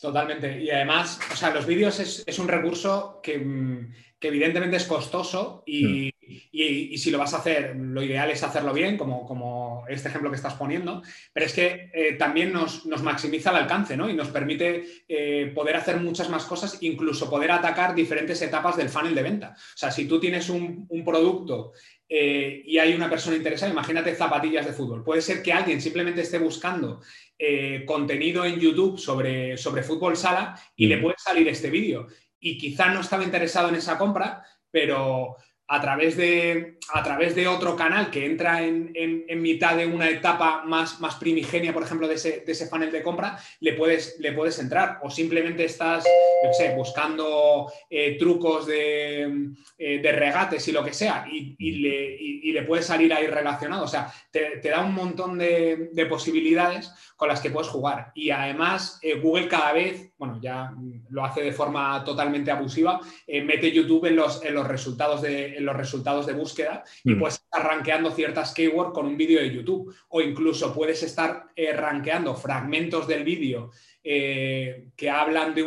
Totalmente. Y además, o sea, los vídeos es, un recurso que, mm, evidentemente es costoso hmm. y, si lo vas a hacer, lo ideal es hacerlo bien, como, como este ejemplo que estás poniendo, pero es que eh, también nos, maximiza el alcance ¿no? y nos permite eh, poder hacer muchas más cosas, incluso poder atacar diferentes etapas del funnel de venta. O sea, si tú tienes un, producto eh, y hay una persona interesada, imagínate zapatillas de fútbol. Puede ser que alguien simplemente esté buscando contenido en YouTube sobre, sobre fútbol sala y le hmm. puede salir este vídeo y quizá no estaba interesado en esa compra, pero a través de, a través de otro canal que entra en, mitad de una etapa más, más primigenia, por ejemplo, de ese, de ese funnel de compra, le puedes, le puedes entrar. O simplemente estás, sé, buscando eh, trucos de, eh, de, regates y lo que sea, y, le, le, puedes salir ahí relacionado. O sea, te, da un montón de, posibilidades con las que puedes jugar. Y además, eh, Google cada vez, bueno, ya lo hace de forma totalmente abusiva, mete YouTube en los, en los resultados de en los resultados de búsqueda y mm. puedes estar rankeando ciertas keywords con un vídeo de YouTube o incluso puedes estar eh, rankeando fragmentos del vídeo eh, que hablan de,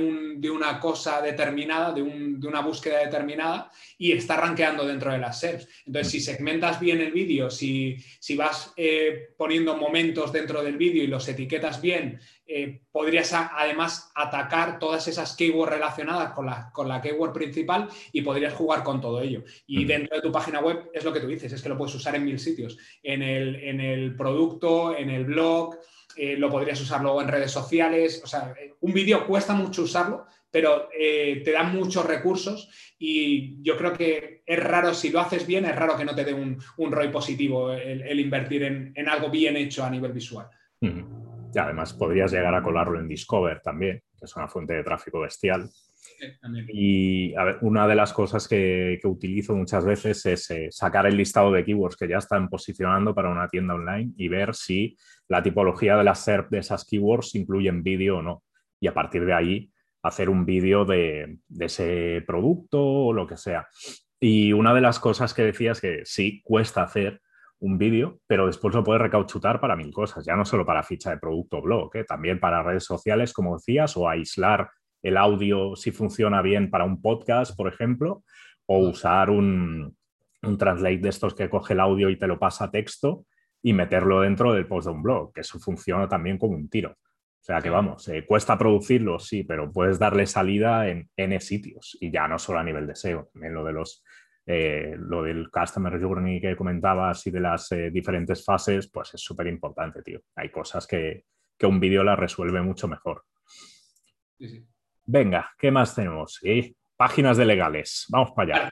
una cosa determinada, de, una búsqueda determinada y está rankeando dentro de las SERPs. Entonces, si segmentas bien el vídeo, si, vas eh, poniendo momentos dentro del vídeo y los etiquetas bien, eh, podrías además atacar todas esas keywords relacionadas con la, con la keyword principal y podrías jugar con todo ello. Y dentro de tu página web es lo que tú dices, es que lo puedes usar en mil sitios, en el, en el producto, en el blog, eh, lo podrías usar luego en redes sociales. O sea, un vídeo cuesta mucho usarlo, pero eh, te da muchos recursos y yo creo que es raro, si lo haces bien, es raro que no te dé un, un ROI positivo el, invertir en, algo bien hecho a nivel visual. Y además podrías llegar a colarlo en Discover también, que es una fuente de tráfico bestial. Y una de las cosas que, utilizo muchas veces es eh, sacar el listado de keywords que ya están posicionando para una tienda online y ver si la tipología de la SERP de esas keywords incluyen vídeo o no. Y a partir de ahí hacer un vídeo de, ese producto o lo que sea. Y una de las cosas que decía es que sí, cuesta hacer un vídeo, pero después lo puedes recauchutar para mil cosas, ya no solo para ficha de producto blog, ¿eh? también para redes sociales, como decías, o aislar el audio si funciona bien para un podcast, por ejemplo, o usar un, un translate de estos que coge el audio y te lo pasa a texto y meterlo dentro del post de un blog, que eso funciona también como un tiro. O sea que vamos, eh, cuesta producirlo, sí, pero puedes darle salida en N sitios y ya no solo a nivel de SEO, también lo de los eh, lo del Customer Journey que comentabas y de las eh, diferentes fases, pues es súper importante, tío. Hay cosas que, que un vídeo las resuelve mucho mejor. Sí, sí. Venga, ¿qué más tenemos? páginas de legales. Vamos para allá.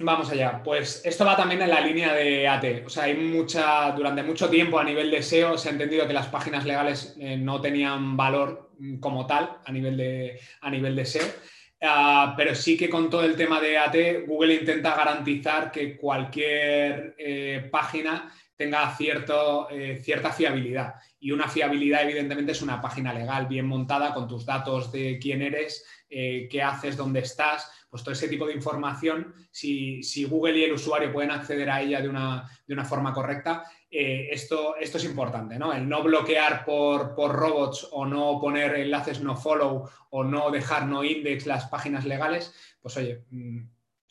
Vamos allá. Pues esto va también en la línea de AT. O sea, hay mucha, durante mucho tiempo a nivel de SEO se ha entendido que las páginas legales eh, no tenían valor mm, como tal a nivel de, a nivel de SEO. Ah, pero sí que con todo el tema de AT, Google intenta garantizar que cualquier eh, página tenga cierto, eh, cierta fiabilidad. Y una fiabilidad, evidentemente, es una página legal bien montada con tus datos de quién eres, eh, qué haces, dónde estás, pues todo ese tipo de información, si, Google y el usuario pueden acceder a ella de una, de una forma correcta, eh, esto, esto, es importante, ¿no? El no bloquear por, por, robots o no poner enlaces no follow o no dejar no index las páginas legales, pues oye, mm,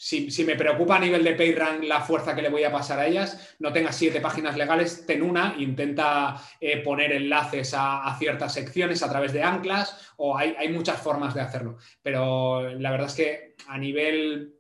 si, me preocupa a nivel de PageRank la fuerza que le voy a pasar a ellas, no tengas siete páginas legales, ten una, intenta eh, poner enlaces a, ciertas secciones a través de anclas, o hay, muchas formas de hacerlo. Pero la verdad es que a nivel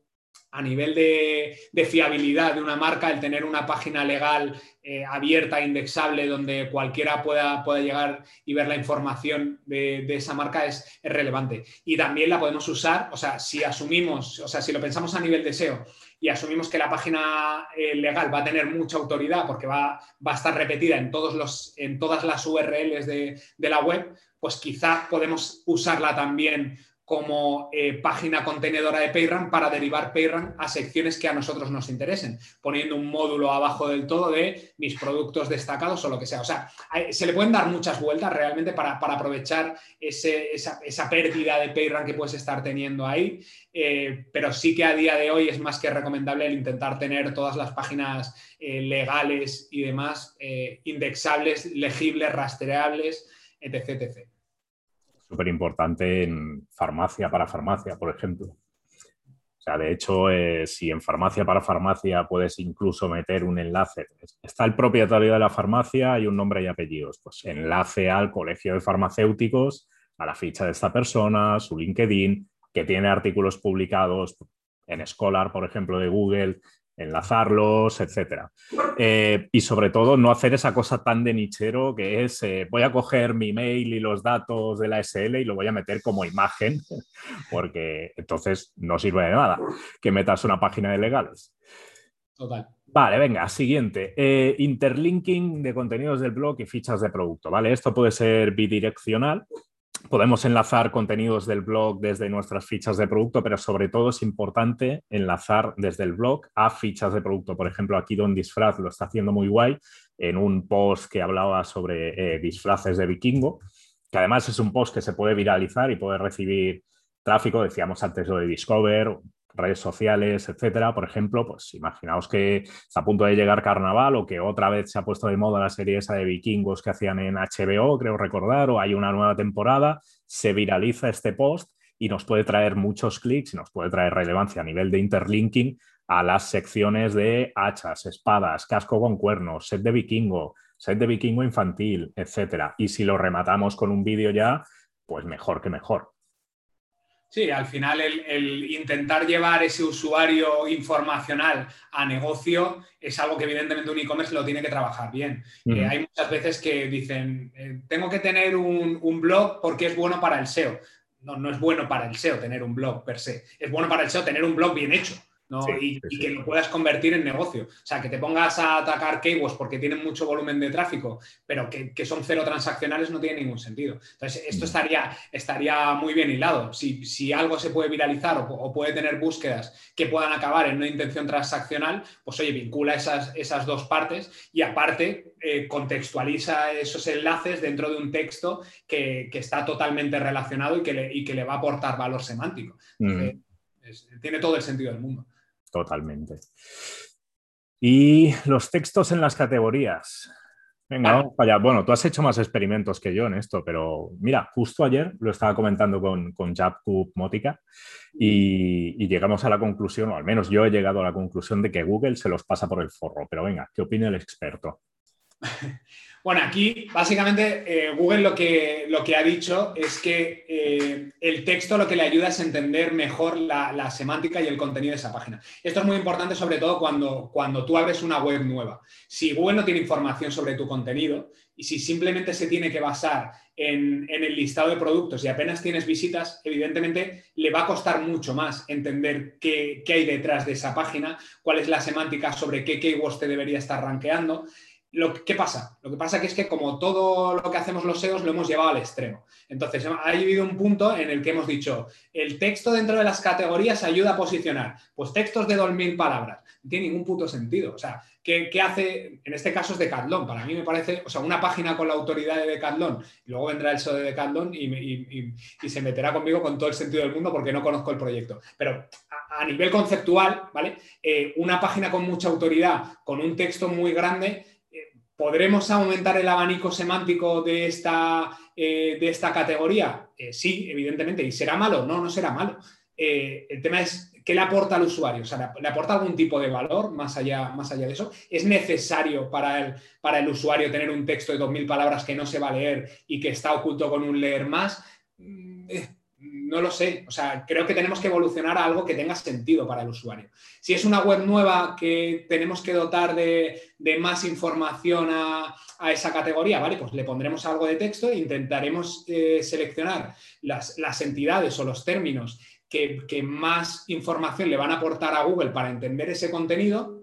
a nivel de, fiabilidad de una marca, el tener una página legal eh, abierta, indexable, donde cualquiera pueda, pueda, llegar y ver la información de, esa marca es, relevante. Y también la podemos usar, o sea, si asumimos, o sea, si lo pensamos a nivel de SEO y asumimos que la página eh, legal va a tener mucha autoridad porque va, va, a estar repetida en, todos los, en todas las URLs de, de la web, pues quizá podemos usarla también como eh, página contenedora de PayRun para derivar PayRun a secciones que a nosotros nos interesen, poniendo un módulo abajo del todo de mis productos destacados o lo que sea. O sea, se le pueden dar muchas vueltas realmente para, aprovechar esa, pérdida de PayRun que puedes estar teniendo ahí, eh, pero sí que a día de hoy es más que recomendable el intentar tener todas las páginas eh, legales y demás indexables, legibles, rastreables, etc. etc súper importante en farmacia para farmacia, por ejemplo. O sea, de hecho, eh, si en farmacia para farmacia puedes incluso meter un enlace, está el propietario de la farmacia y un nombre y apellidos, pues enlace al colegio de farmacéuticos, a la ficha de esta persona, su LinkedIn, que tiene artículos publicados en Scholar, por ejemplo, de Google, enlazarlos, etcétera. Eh, y sobre todo no hacer esa cosa tan de nichero que es eh, voy a coger mi mail y los datos de la SL y lo voy a meter como imagen, porque entonces no sirve de nada que metas una página de legales. Total. Vale, venga, siguiente. Eh, interlinking de contenidos del blog y fichas de producto. ¿vale? Esto puede ser bidireccional, Podemos enlazar contenidos del blog desde nuestras fichas de producto, pero sobre todo es importante enlazar desde el blog a fichas de producto. Por ejemplo, aquí Don Disfraz lo está haciendo muy guay en un post que hablaba sobre eh, disfraces de vikingo, que además es un post que se puede viralizar y puede recibir tráfico. Decíamos antes lo de Discover, redes sociales, etcétera. Por ejemplo, pues imaginaos que está a punto de llegar carnaval o que otra vez se ha puesto de moda la serie esa de vikingos que hacían en HBO, creo recordar, o hay una nueva temporada, se viraliza este post y nos puede traer muchos clics y nos puede traer relevancia a nivel de interlinking a las secciones de hachas, espadas, casco con cuernos, set de vikingo, set de vikingo infantil, etcétera. Y si lo rematamos con un vídeo ya, pues mejor que mejor. Sí, al final el, intentar llevar ese usuario informacional a negocio es algo que evidentemente un e-commerce lo tiene que trabajar bien. Eh, hay muchas veces que dicen, eh, tengo que tener un, un, blog porque es bueno para el SEO. No, no es bueno para el SEO tener un blog per se. Es bueno para el SEO tener un blog bien hecho y, que lo puedas convertir en negocio. O sea, que te pongas a atacar keywords porque tienen mucho volumen de tráfico, pero que, son cero transaccionales no tiene ningún sentido. Entonces, esto mm. estaría, estaría muy bien hilado. Si, si algo se puede viralizar o, puede tener búsquedas que puedan acabar en una intención transaccional, pues oye, vincula esas, esas dos partes y aparte eh, contextualiza esos enlaces dentro de un texto que, está totalmente relacionado y que, le, y que le va a aportar valor semántico. Mm. tiene todo el sentido del mundo. Totalmente. Y los textos en las categorías. Venga, vamos para allá. Bueno, tú has hecho más experimentos que yo en esto, pero mira, justo ayer lo estaba comentando con, con Japkub Motica y, y, llegamos a la conclusión, o al menos yo he llegado a la conclusión de que Google se los pasa por el forro. Pero venga, ¿qué opina el experto? Bueno, aquí básicamente eh, Google lo que, lo que ha dicho es que eh, el texto lo que le ayuda es entender mejor la, semántica y el contenido de esa página. Esto es muy importante sobre todo cuando, cuando tú abres una web nueva. Si Google no tiene información sobre tu contenido y si simplemente se tiene que basar en, el listado de productos y apenas tienes visitas, evidentemente le va a costar mucho más entender qué, qué hay detrás de esa página, cuál es la semántica sobre qué keywords te debería estar rankeando. ¿Qué pasa? Lo que pasa que es que como todo lo que hacemos los SEOs lo hemos llevado al extremo. Entonces, ha habido un punto en el que hemos dicho, el texto dentro de las categorías ayuda a posicionar. Pues textos de 2.000 palabras. No tiene ningún puto sentido. O sea, ¿qué, hace? En este caso es Decathlon. Para mí me parece, o sea, una página con la autoridad de Decathlon. Luego vendrá el SEO de Decathlon y, se meterá conmigo con todo el sentido del mundo porque no conozco el proyecto. Pero a, nivel conceptual, ¿vale? Eh, una página con mucha autoridad, con un texto muy grande ¿Podremos aumentar el abanico semántico de esta, eh, de esta categoría? Eh, sí, evidentemente. ¿Y será malo? No, no será malo. Eh, el tema es qué le aporta al usuario. O sea, ¿le aporta algún tipo de valor más allá, más allá de eso? ¿Es necesario para el, para el usuario tener un texto de 2.000 palabras que no se va a leer y que está oculto con un leer más? No lo sé. O sea, creo que tenemos que evolucionar a algo que tenga sentido para el usuario. Si es una web nueva que tenemos que dotar de, más información a, esa categoría, ¿vale? Pues le pondremos algo de texto e intentaremos eh, seleccionar las, entidades o los términos que, que más información le van a aportar a Google para entender ese contenido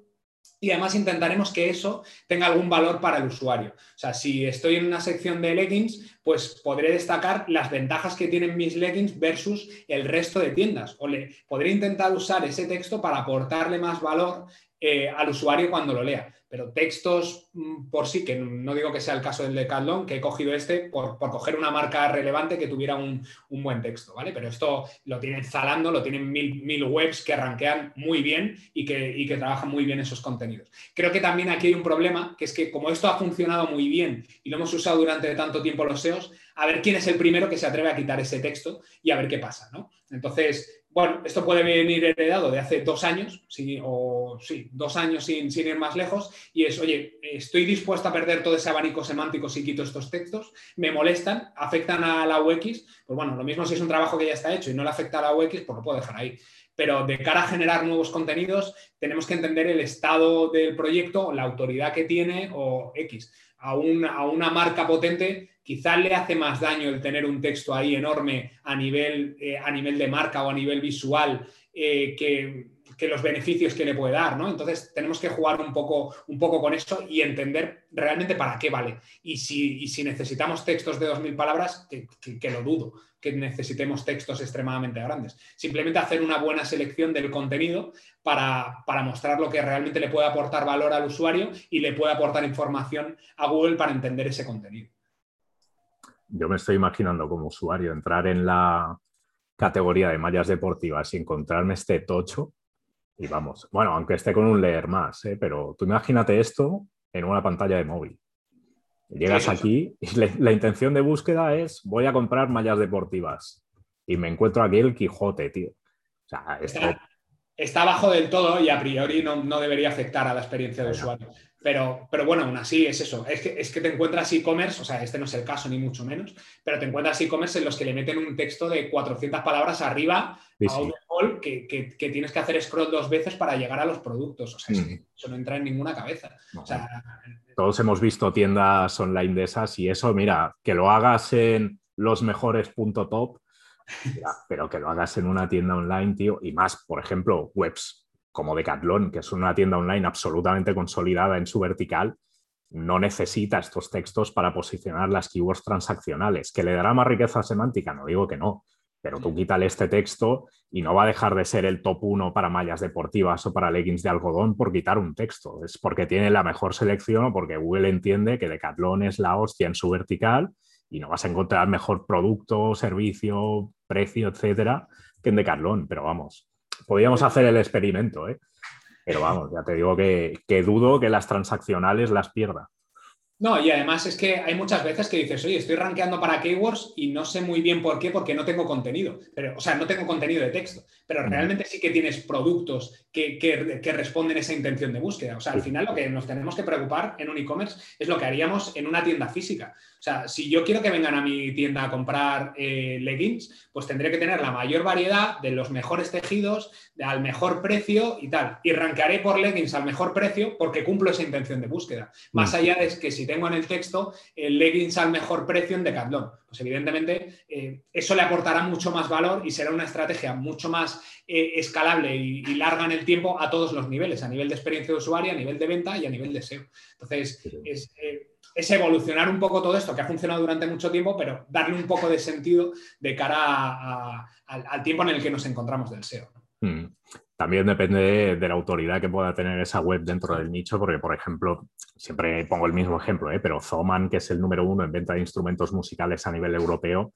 y además intentaremos que eso tenga algún valor para el usuario. O sea, si estoy en una sección de leggings, pues podré destacar las ventajas que tienen mis leggings versus el resto de tiendas. O le podré intentar usar ese texto para aportarle más valor eh, al usuario cuando lo lea. Pero textos mm, por sí, que no digo que sea el caso del de Decathlon, que he cogido este por, coger una marca relevante que tuviera un, buen texto, ¿vale? Pero esto lo tienen Zalando, lo tienen mil, webs que rankean muy bien y que, y que trabajan muy bien esos contenidos. Creo que también aquí hay un problema, que es que como esto ha funcionado muy bien y lo hemos usado durante tanto tiempo los SEOs, a ver quién es el primero que se atreve a quitar ese texto y a ver qué pasa, ¿no? Entonces, bueno, esto puede venir heredado de hace dos años, sí, o sí, dos años sin, sin, ir más lejos, y es, oye, estoy dispuesto a perder todo ese abanico semántico si quito estos textos, me molestan, afectan a la UX, pues bueno, lo mismo si es un trabajo que ya está hecho y no le afecta a la UX, pues lo puedo dejar ahí. Pero de cara a generar nuevos contenidos, tenemos que entender el estado del proyecto, la autoridad que tiene o X. A una, a una marca potente quizás le hace más daño el tener un texto ahí enorme a nivel, eh, a nivel de marca o a nivel visual eh, que, los beneficios que le puede dar, ¿no? Entonces tenemos que jugar un poco, un poco con esto y entender realmente para qué vale. Y si, si necesitamos textos de 2.000 palabras, que, lo dudo, que necesitemos textos extremadamente grandes. Simplemente hacer una buena selección del contenido para, para, mostrar lo que realmente le puede aportar valor al usuario y le puede aportar información a Google para entender ese contenido yo me estoy imaginando como usuario entrar en la categoría de mallas deportivas y encontrarme este tocho. Y vamos, bueno, aunque esté con un leer más, ¿eh? pero tú imagínate esto en una pantalla de móvil. Llegas aquí y la intención de búsqueda es voy a comprar mallas deportivas y me encuentro aquí el Quijote, tío. O sea, esto... está, abajo del todo y a priori no, no debería afectar a la experiencia de usuario. Pero, pero bueno, aún así es eso. Es que, es que te encuentras e-commerce, o sea, este no es el caso ni mucho menos, pero te encuentras e-commerce en los que le meten un texto de 400 palabras arriba a un wall que, que, tienes que hacer scroll dos veces para llegar a los productos. O sea, mm. eso no entra en ninguna cabeza. Todos hemos visto tiendas online de esas y eso, mira, que lo hagas en los pero que lo hagas en una tienda online, tío, y más, por ejemplo, webs como Decathlon, que es una tienda online absolutamente consolidada en su vertical, no necesita estos textos para posicionar las keywords transaccionales. ¿Que le dará más riqueza semántica? No digo que no, pero tú quítale este texto y no va a dejar de ser el top 1 para mallas deportivas o para leggings de algodón por quitar un texto. Es porque tiene la mejor selección o porque Google entiende que Decathlon es la hostia en su vertical y no vas a encontrar mejor producto, servicio, precio, etcétera, que en Decathlon. Pero vamos, podríamos hacer el experimento, ¿eh? Pero vamos, ya te digo que, que dudo que las transaccionales las pierda. No, y además es que hay muchas veces que dices, oye, estoy rankeando para keywords y no sé muy bien por qué, porque no tengo contenido. Pero, o sea, no tengo contenido de texto, pero realmente sí que tienes productos que, que, responden a esa intención de búsqueda. O sea, al final lo que nos tenemos que preocupar en un e-commerce es lo que haríamos en una tienda física. O sea, si yo quiero que vengan a mi tienda a comprar eh, leggings, pues tendré que tener la mayor variedad de los mejores tejidos, al mejor precio y tal. Y rankearé por leggings al mejor precio porque cumplo esa intención de búsqueda. Más allá de que si tengo en el texto el leggings al mejor precio en Decathlon, pues evidentemente eh, eso le aportará mucho más valor y será una estrategia mucho más eh, escalable y, larga en el tiempo a todos los niveles, a nivel de experiencia de usuario, a nivel de venta y a nivel de SEO. Entonces, es, es evolucionar un poco todo esto que ha funcionado durante mucho tiempo, pero darle un poco de sentido de cara al, tiempo en el que nos encontramos del SEO. Hmm. También depende de, la autoridad que pueda tener esa web dentro del nicho, porque, por ejemplo, siempre pongo el mismo ejemplo, ¿eh? pero Zoman, que es el número uno en venta de instrumentos musicales a nivel europeo,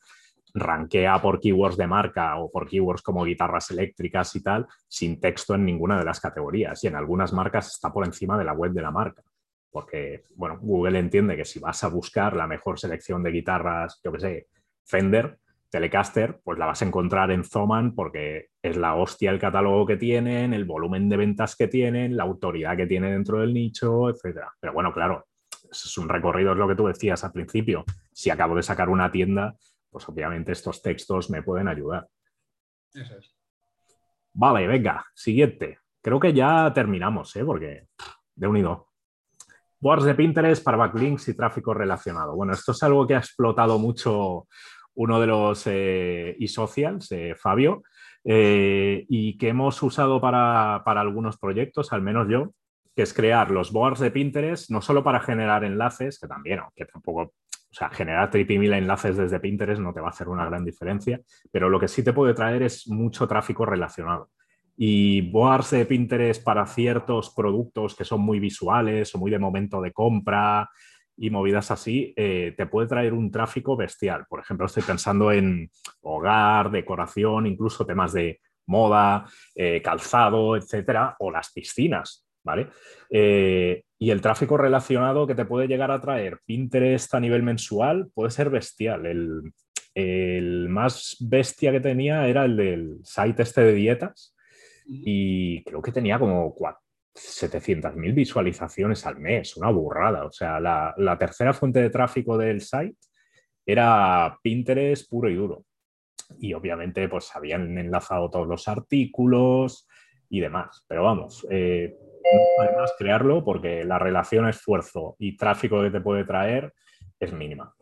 rankea por keywords de marca o por keywords como guitarras eléctricas y tal, sin texto en ninguna de las categorías. Y en algunas marcas está por encima de la web de la marca porque, bueno, Google entiende que si vas a buscar la mejor selección de guitarras, yo que sé, Fender, Telecaster, pues la vas a encontrar en Zoman porque es la hostia el catálogo que tienen, el volumen de ventas que tienen, la autoridad que tiene dentro del nicho, etc. Pero bueno, claro, es un recorrido, es lo que tú decías al principio. Si acabo de sacar una tienda, pues obviamente estos textos me pueden ayudar. Eso es. Vale, venga, siguiente. Creo que ya terminamos, ¿eh? porque de unido. Boards de Pinterest para backlinks y tráfico relacionado. Bueno, esto es algo que ha explotado mucho uno de los eh, e-socials, eh, Fabio, eh, y que hemos usado para, algunos proyectos, al menos yo, que es crear los boards de Pinterest, no solo para generar enlaces, que también, aunque tampoco, o sea, generar mil enlaces desde Pinterest no te va a hacer una gran diferencia, pero lo que sí te puede traer es mucho tráfico relacionado. Y boards de Pinterest para ciertos productos que son muy visuales o muy de momento de compra y movidas así, eh, te puede traer un tráfico bestial. Por ejemplo, estoy pensando en hogar, decoración, incluso temas de moda, eh, calzado, etcétera, o las piscinas, ¿vale? Eh, y el tráfico relacionado que te puede llegar a traer Pinterest a nivel mensual puede ser bestial. El, el más bestia que tenía era el del site este de dietas y creo que tenía como 700.000 visualizaciones al mes, una burrada. O sea, la, tercera fuente de tráfico del site era Pinterest puro y duro. Y obviamente pues habían enlazado todos los artículos y demás. Pero vamos, eh, además crearlo porque la relación esfuerzo y tráfico que te puede traer es mínima.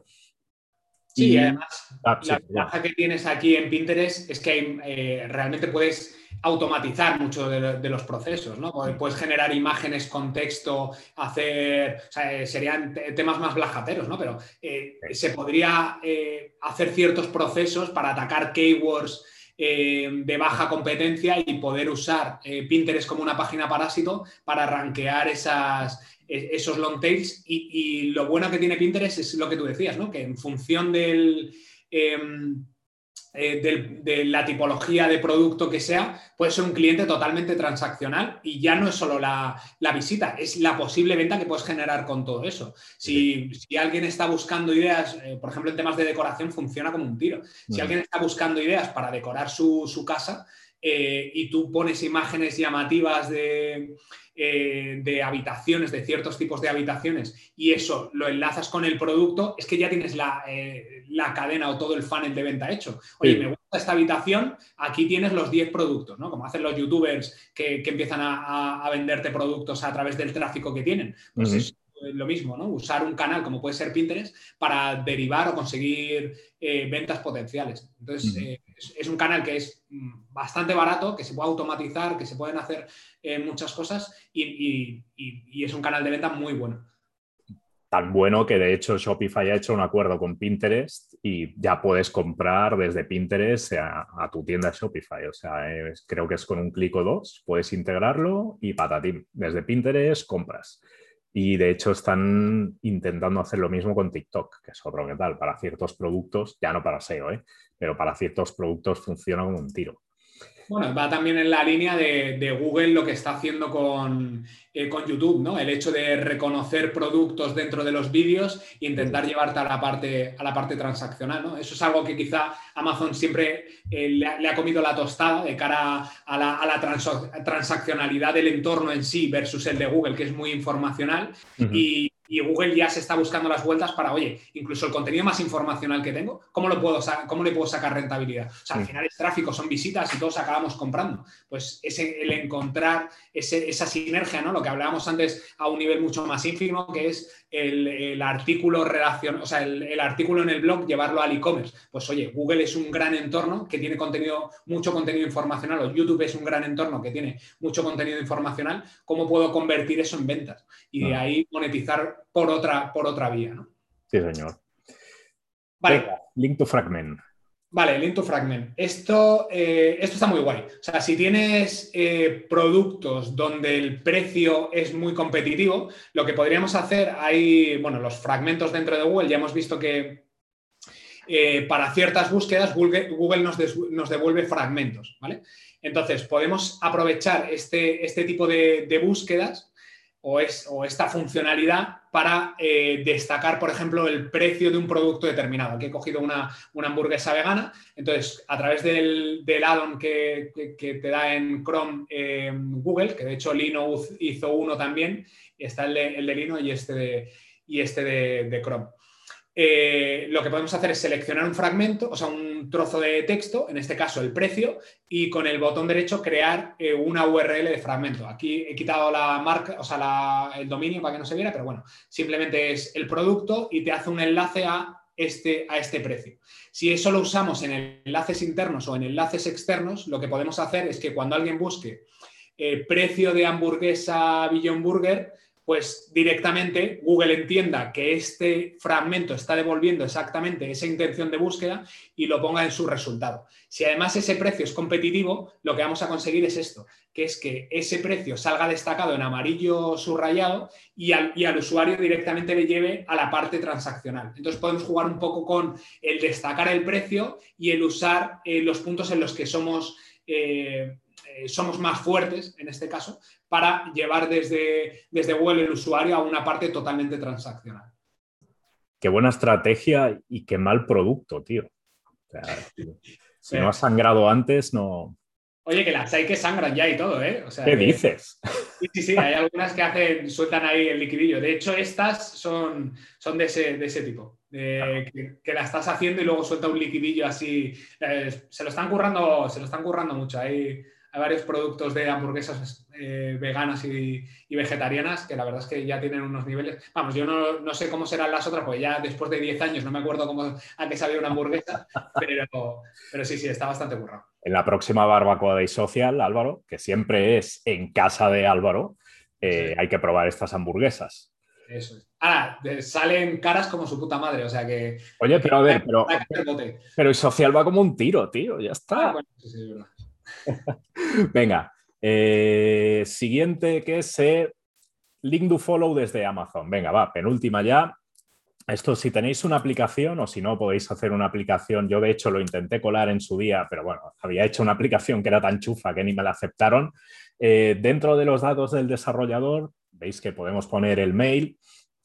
Sí, y además ah, la ventaja que tienes aquí en Pinterest es que eh, realmente puedes automatizar mucho de, los procesos, ¿no? Puedes generar imágenes con texto, hacer, o sea, eh, serían temas más blajateros, ¿no? Pero eh, se podría eh, hacer ciertos procesos para atacar keywords de baja competencia y poder usar Pinterest como una página parásito para rankear esas, esos long tails. Y, y, lo bueno que tiene Pinterest es lo que tú decías, ¿no? Que en función del em, eh, de la tipología de producto que sea, puede ser un cliente totalmente transaccional y ya no es solo la, visita, es la posible venta que puedes generar con todo eso. Si, alguien está buscando ideas, eh, por ejemplo, en temas de decoración, funciona como un tiro. Si alguien está buscando ideas para decorar su, casa eh, y tú pones imágenes llamativas de eh, de habitaciones, de ciertos tipos de habitaciones, y eso lo enlazas con el producto, es que ya tienes la, eh, cadena o todo el funnel de venta hecho. Oye, me gusta esta habitación, aquí tienes los 10 productos, ¿no? Como hacen los youtubers que, empiezan a, venderte productos a través del tráfico que tienen. Pues es lo mismo, ¿no? Usar un canal como puede ser Pinterest para derivar o conseguir ventas potenciales. Entonces, es, un canal que es mm, bastante barato, que se puede automatizar, que se pueden hacer eh, muchas cosas y, es un canal de venta muy bueno. Tan bueno que de hecho Shopify ha hecho un acuerdo con Pinterest y ya puedes comprar desde Pinterest a, tu tienda Shopify. O sea, creo que es con un clic o dos, puedes integrarlo y patatín, desde Pinterest compras. Y de hecho están intentando hacer lo mismo con TikTok, que es otro que tal, para ciertos productos, ya no para SEO, ¿eh? Pero para ciertos productos funciona como un tiro. Bueno, va también en la línea de, Google lo que está haciendo con, eh, con, YouTube, ¿no? El hecho de reconocer productos dentro de los vídeos e intentar llevarte a la parte, a la parte transaccional, ¿no? Eso es algo que quizá Amazon siempre eh, le, ha, comido la tostada de cara a la, transaccionalidad del entorno en sí versus el de Google, que es muy informacional. Y y Google ya se está buscando las vueltas para, oye, incluso el contenido más informacional que tengo, ¿cómo, lo puedo cómo le puedo sacar rentabilidad? O sea, al final es tráfico, son visitas y todos acabamos comprando. Pues ese, el encontrar esa sinergia, ¿no? Lo que hablábamos antes a un nivel mucho más ínfimo, que es el, artículo relacion, o sea, el, artículo en el blog, llevarlo al e-commerce. Pues oye, Google es un gran entorno que tiene contenido, mucho contenido informacional, o YouTube es un gran entorno que tiene mucho contenido informacional. ¿Cómo puedo convertir eso en ventas? Y de ah. ahí monetizar por otra, por otra vía, ¿no? Sí, señor. Vale. link to fragment. Vale, Link to Fragment. Esto, eh, esto está muy guay. O sea, si tienes eh, productos donde el precio es muy competitivo, lo que podríamos hacer, hay, bueno, los fragmentos dentro de Google, ya hemos visto que eh, para ciertas búsquedas Google, nos, devuelve fragmentos, ¿vale? Entonces, podemos aprovechar este, este tipo de búsquedas o, es, o esta funcionalidad para eh, destacar, por ejemplo, el precio de un producto determinado. Aquí he cogido una, hamburguesa vegana, entonces a través del, del add-on que, te da en Chrome eh, Google, que de hecho Lino hizo uno también, está el de, el de Lino y este de, y este de Chrome. Eh, lo que podemos hacer es seleccionar un fragmento, o sea, un trozo de texto, en este caso el precio, y con el botón derecho crear eh, una URL de fragmento. Aquí he quitado la marca, o sea, el dominio para que no se viera, pero bueno, simplemente es el producto y te hace un enlace a este, a este precio. Si eso lo usamos en enlaces internos o en enlaces externos, lo que podemos hacer es que cuando alguien busque eh, precio de hamburguesa Beyond Burger, pues directamente Google entienda que este fragmento está devolviendo exactamente esa intención de búsqueda y lo ponga en su resultado. Si además ese precio es competitivo, lo que vamos a conseguir es esto, que es que ese precio salga destacado en amarillo subrayado y al, usuario directamente le lleve a la parte transaccional. Entonces podemos jugar un poco con el destacar el precio y el usar eh, los puntos en los que somos... Eh, eh, somos más fuertes en este caso para llevar desde, desde Google el usuario a una parte totalmente transaccional. Qué buena estrategia y qué mal producto, tío. si no has sangrado antes, no. Oye, que las hay que sangran ya y todo, ¿eh? ¿Qué dices? Sí, sí, sí, hay algunas que hacen, sueltan ahí el liquidillo. De hecho, estas son, son de, ese, de ese tipo. que, que, la estás haciendo y luego suelta un liquidillo así. Eh, se lo están currando, se lo están currando mucho. Hay, hay varios productos de hamburguesas eh, veganas y, vegetarianas que la verdad es que ya tienen unos niveles. Vamos, yo no, sé cómo serán las otras, porque ya después de 10 años no me acuerdo cómo antes había una hamburguesa, pero, pero sí, sí, está bastante burrado. En la próxima barbacoa de Social, Álvaro, que siempre es en casa de Álvaro, eh, hay que probar estas hamburguesas. Eso es. Ahora, salen caras como su puta madre, o sea que. Oye, pero a ver, pero. Pero el social va como un tiro, tío, ya está. Ah, sí, sí, es verdad. Venga, eh, siguiente que es eh, link do follow desde Amazon. Venga, va, penúltima ya. Esto si tenéis una aplicación o si no podéis hacer una aplicación, yo de hecho lo intenté colar en su día, pero bueno, había hecho una aplicación que era tan chufa que ni me la aceptaron. Eh, dentro de los datos del desarrollador, veis que podemos poner el mail,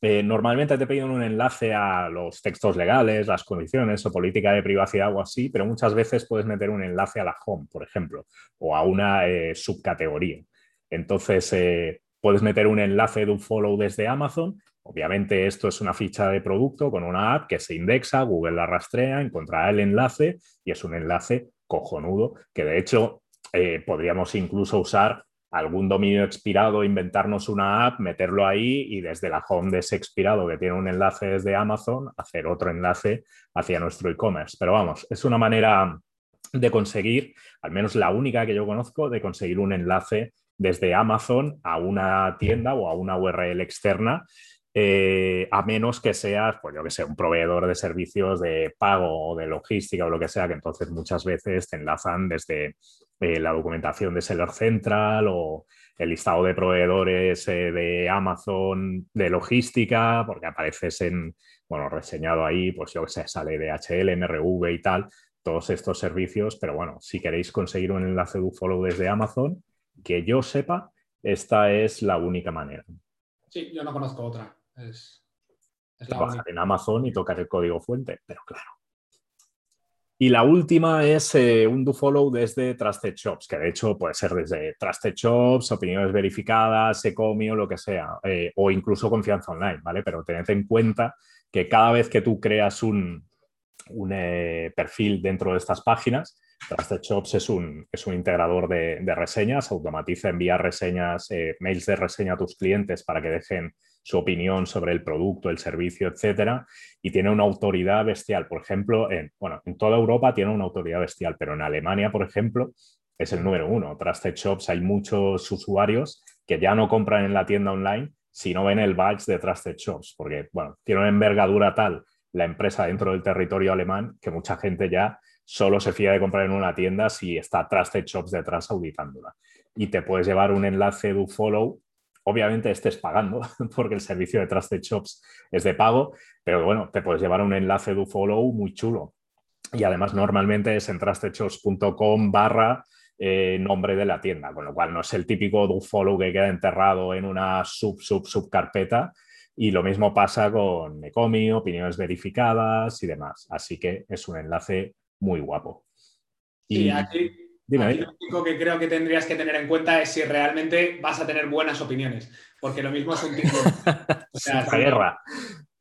eh, normalmente te piden un enlace a los textos legales, las condiciones o política de privacidad o así, pero muchas veces puedes meter un enlace a la home, por ejemplo, o a una eh, subcategoría. Entonces, eh, puedes meter un enlace de un follow desde Amazon. Obviamente, esto es una ficha de producto con una app que se indexa, Google la rastrea, encontrará el enlace y es un enlace cojonudo que de hecho podríamos incluso usar algún dominio expirado, inventarnos una app, meterlo ahí y desde la home de ese expirado que tiene un enlace desde Amazon, hacer otro enlace hacia nuestro e-commerce. Pero vamos, es una manera de conseguir, al menos la única que yo conozco, de conseguir un enlace desde Amazon a una tienda o a una URL externa eh, a menos que seas, pues yo que sé, un proveedor de servicios de pago o de logística o lo que sea, que entonces muchas veces te enlazan desde eh, la documentación de Seller Central o el listado de proveedores eh, de Amazon de logística, porque apareces en, bueno, reseñado ahí, pues yo que sé, sale de HL, MRV y tal, todos estos servicios, pero bueno, si queréis conseguir un enlace de follow desde Amazon, que yo sepa, esta es la única manera. Sí, yo no conozco otra. Es, bajar en Amazon y tocar el código fuente, pero claro. Y la última es eh, un do follow desde Trusted Shops, que de hecho puede ser desde Trusted Shops, opiniones verificadas, Ecomio, lo que sea, eh, o incluso confianza online, ¿vale? Pero tened en cuenta que cada vez que tú creas un, un eh, perfil dentro de estas páginas, Trusted Shops es un, es un integrador de, de, reseñas, automatiza enviar reseñas, mails de reseña a tus clientes para que dejen su opinión sobre el producto, el servicio, etcétera, y tiene una autoridad bestial. Por ejemplo, en, bueno, en toda Europa tiene una autoridad bestial, pero en Alemania, por ejemplo, es el número uno. Trusted Shops hay muchos usuarios que ya no compran en la tienda online si no ven el badge de Trusted Shops, porque, bueno, tiene una envergadura tal la empresa dentro del territorio alemán que mucha gente ya solo se fía de comprar en una tienda si está Trusted Shops detrás auditándola. Y te puedes llevar un enlace de follow obviamente estés pagando, porque el servicio de Trusted Shops es de pago, pero bueno, te puedes llevar un enlace de follow muy chulo. Y además normalmente es en trustedshops.com barra eh, nombre de la tienda, con lo cual no es el típico do follow que queda enterrado en una sub, sub, sub carpeta. Y lo mismo pasa con Ecomi, opiniones verificadas y demás. Así que es un enlace muy guapo. Y aquí lo único que creo que tendrías que tener en cuenta es si realmente vas a tener buenas opiniones, porque lo mismo es un tipo. O sea, guerra.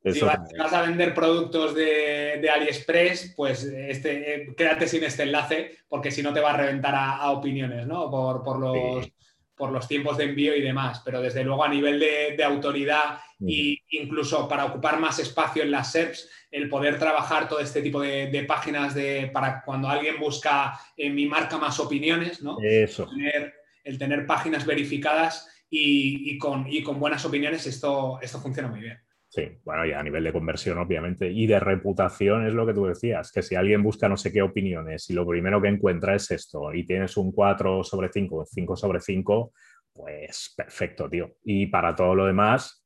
Si vas, a vender productos de, AliExpress, pues este, eh, quédate sin este enlace, porque si no te va a reventar a, opiniones, ¿no? Por, los, por los tiempos de envío y demás. Pero desde luego a nivel de, autoridad e incluso para ocupar más espacio en las SERPs, el poder trabajar todo este tipo de, páginas de, para cuando alguien busca en mi marca más opiniones, ¿no? Eso. Tener el tener páginas verificadas y, con, con, buenas opiniones, esto, esto funciona muy bien. Sí, bueno, y a nivel de conversión, obviamente, y de reputación es lo que tú decías, que si alguien busca no sé qué opiniones y lo primero que encuentra es esto y tienes un 4 sobre 5, 5 sobre 5, pues perfecto, tío. Y para todo lo demás,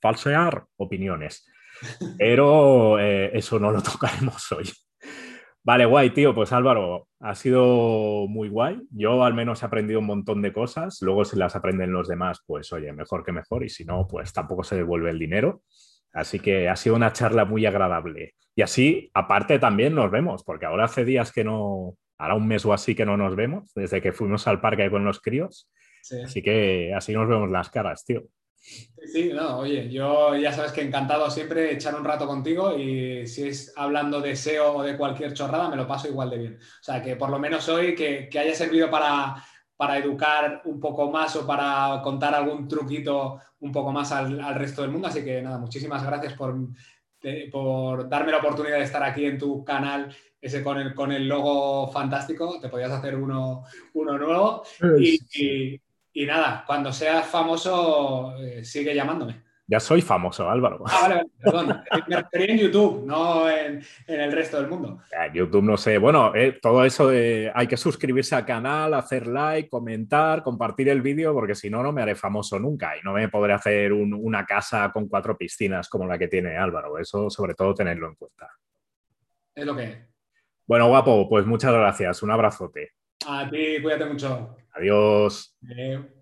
falsear opiniones. Pero eh, eso no lo tocaremos hoy. Vale, guay, tío. Pues Álvaro, ha sido muy guay. Yo al menos he aprendido un montón de cosas. Luego si las aprenden los demás, pues oye, mejor que mejor. Y si no, pues tampoco se devuelve el dinero. Así que ha sido una charla muy agradable. Y así, aparte, también nos vemos, porque ahora hace días que no, ahora un mes o así que no nos vemos, desde que fuimos al parque con los críos. Así que así nos vemos las caras, tío. Sí, no, oye, yo ya sabes que encantado siempre echar un rato contigo y si es hablando de SEO o de cualquier chorrada, me lo paso igual de bien. O sea, que por lo menos hoy que, haya servido para, para, educar un poco más o para contar algún truquito un poco más al, resto del mundo. Así que nada, muchísimas gracias por, por darme la oportunidad de estar aquí en tu canal ese con el, con el logo fantástico, te podías hacer uno, uno nuevo. y, y nada, cuando seas famoso, eh, sigue llamándome. Ya soy famoso, Álvaro. Ah, vale, vale, perdón. Me refería en YouTube, no en, el resto del mundo. YouTube no sé. Bueno, eh, todo eso de, hay que suscribirse al canal, hacer like, comentar, compartir el vídeo, porque si no, no me haré famoso nunca y no me podré hacer una casa con cuatro piscinas como la que tiene Álvaro. Eso, sobre todo, tenerlo en cuenta. Es lo que es. Bueno, guapo, pues muchas gracias. Un abrazote. A ti, cuídate mucho. Adiós. Adiós.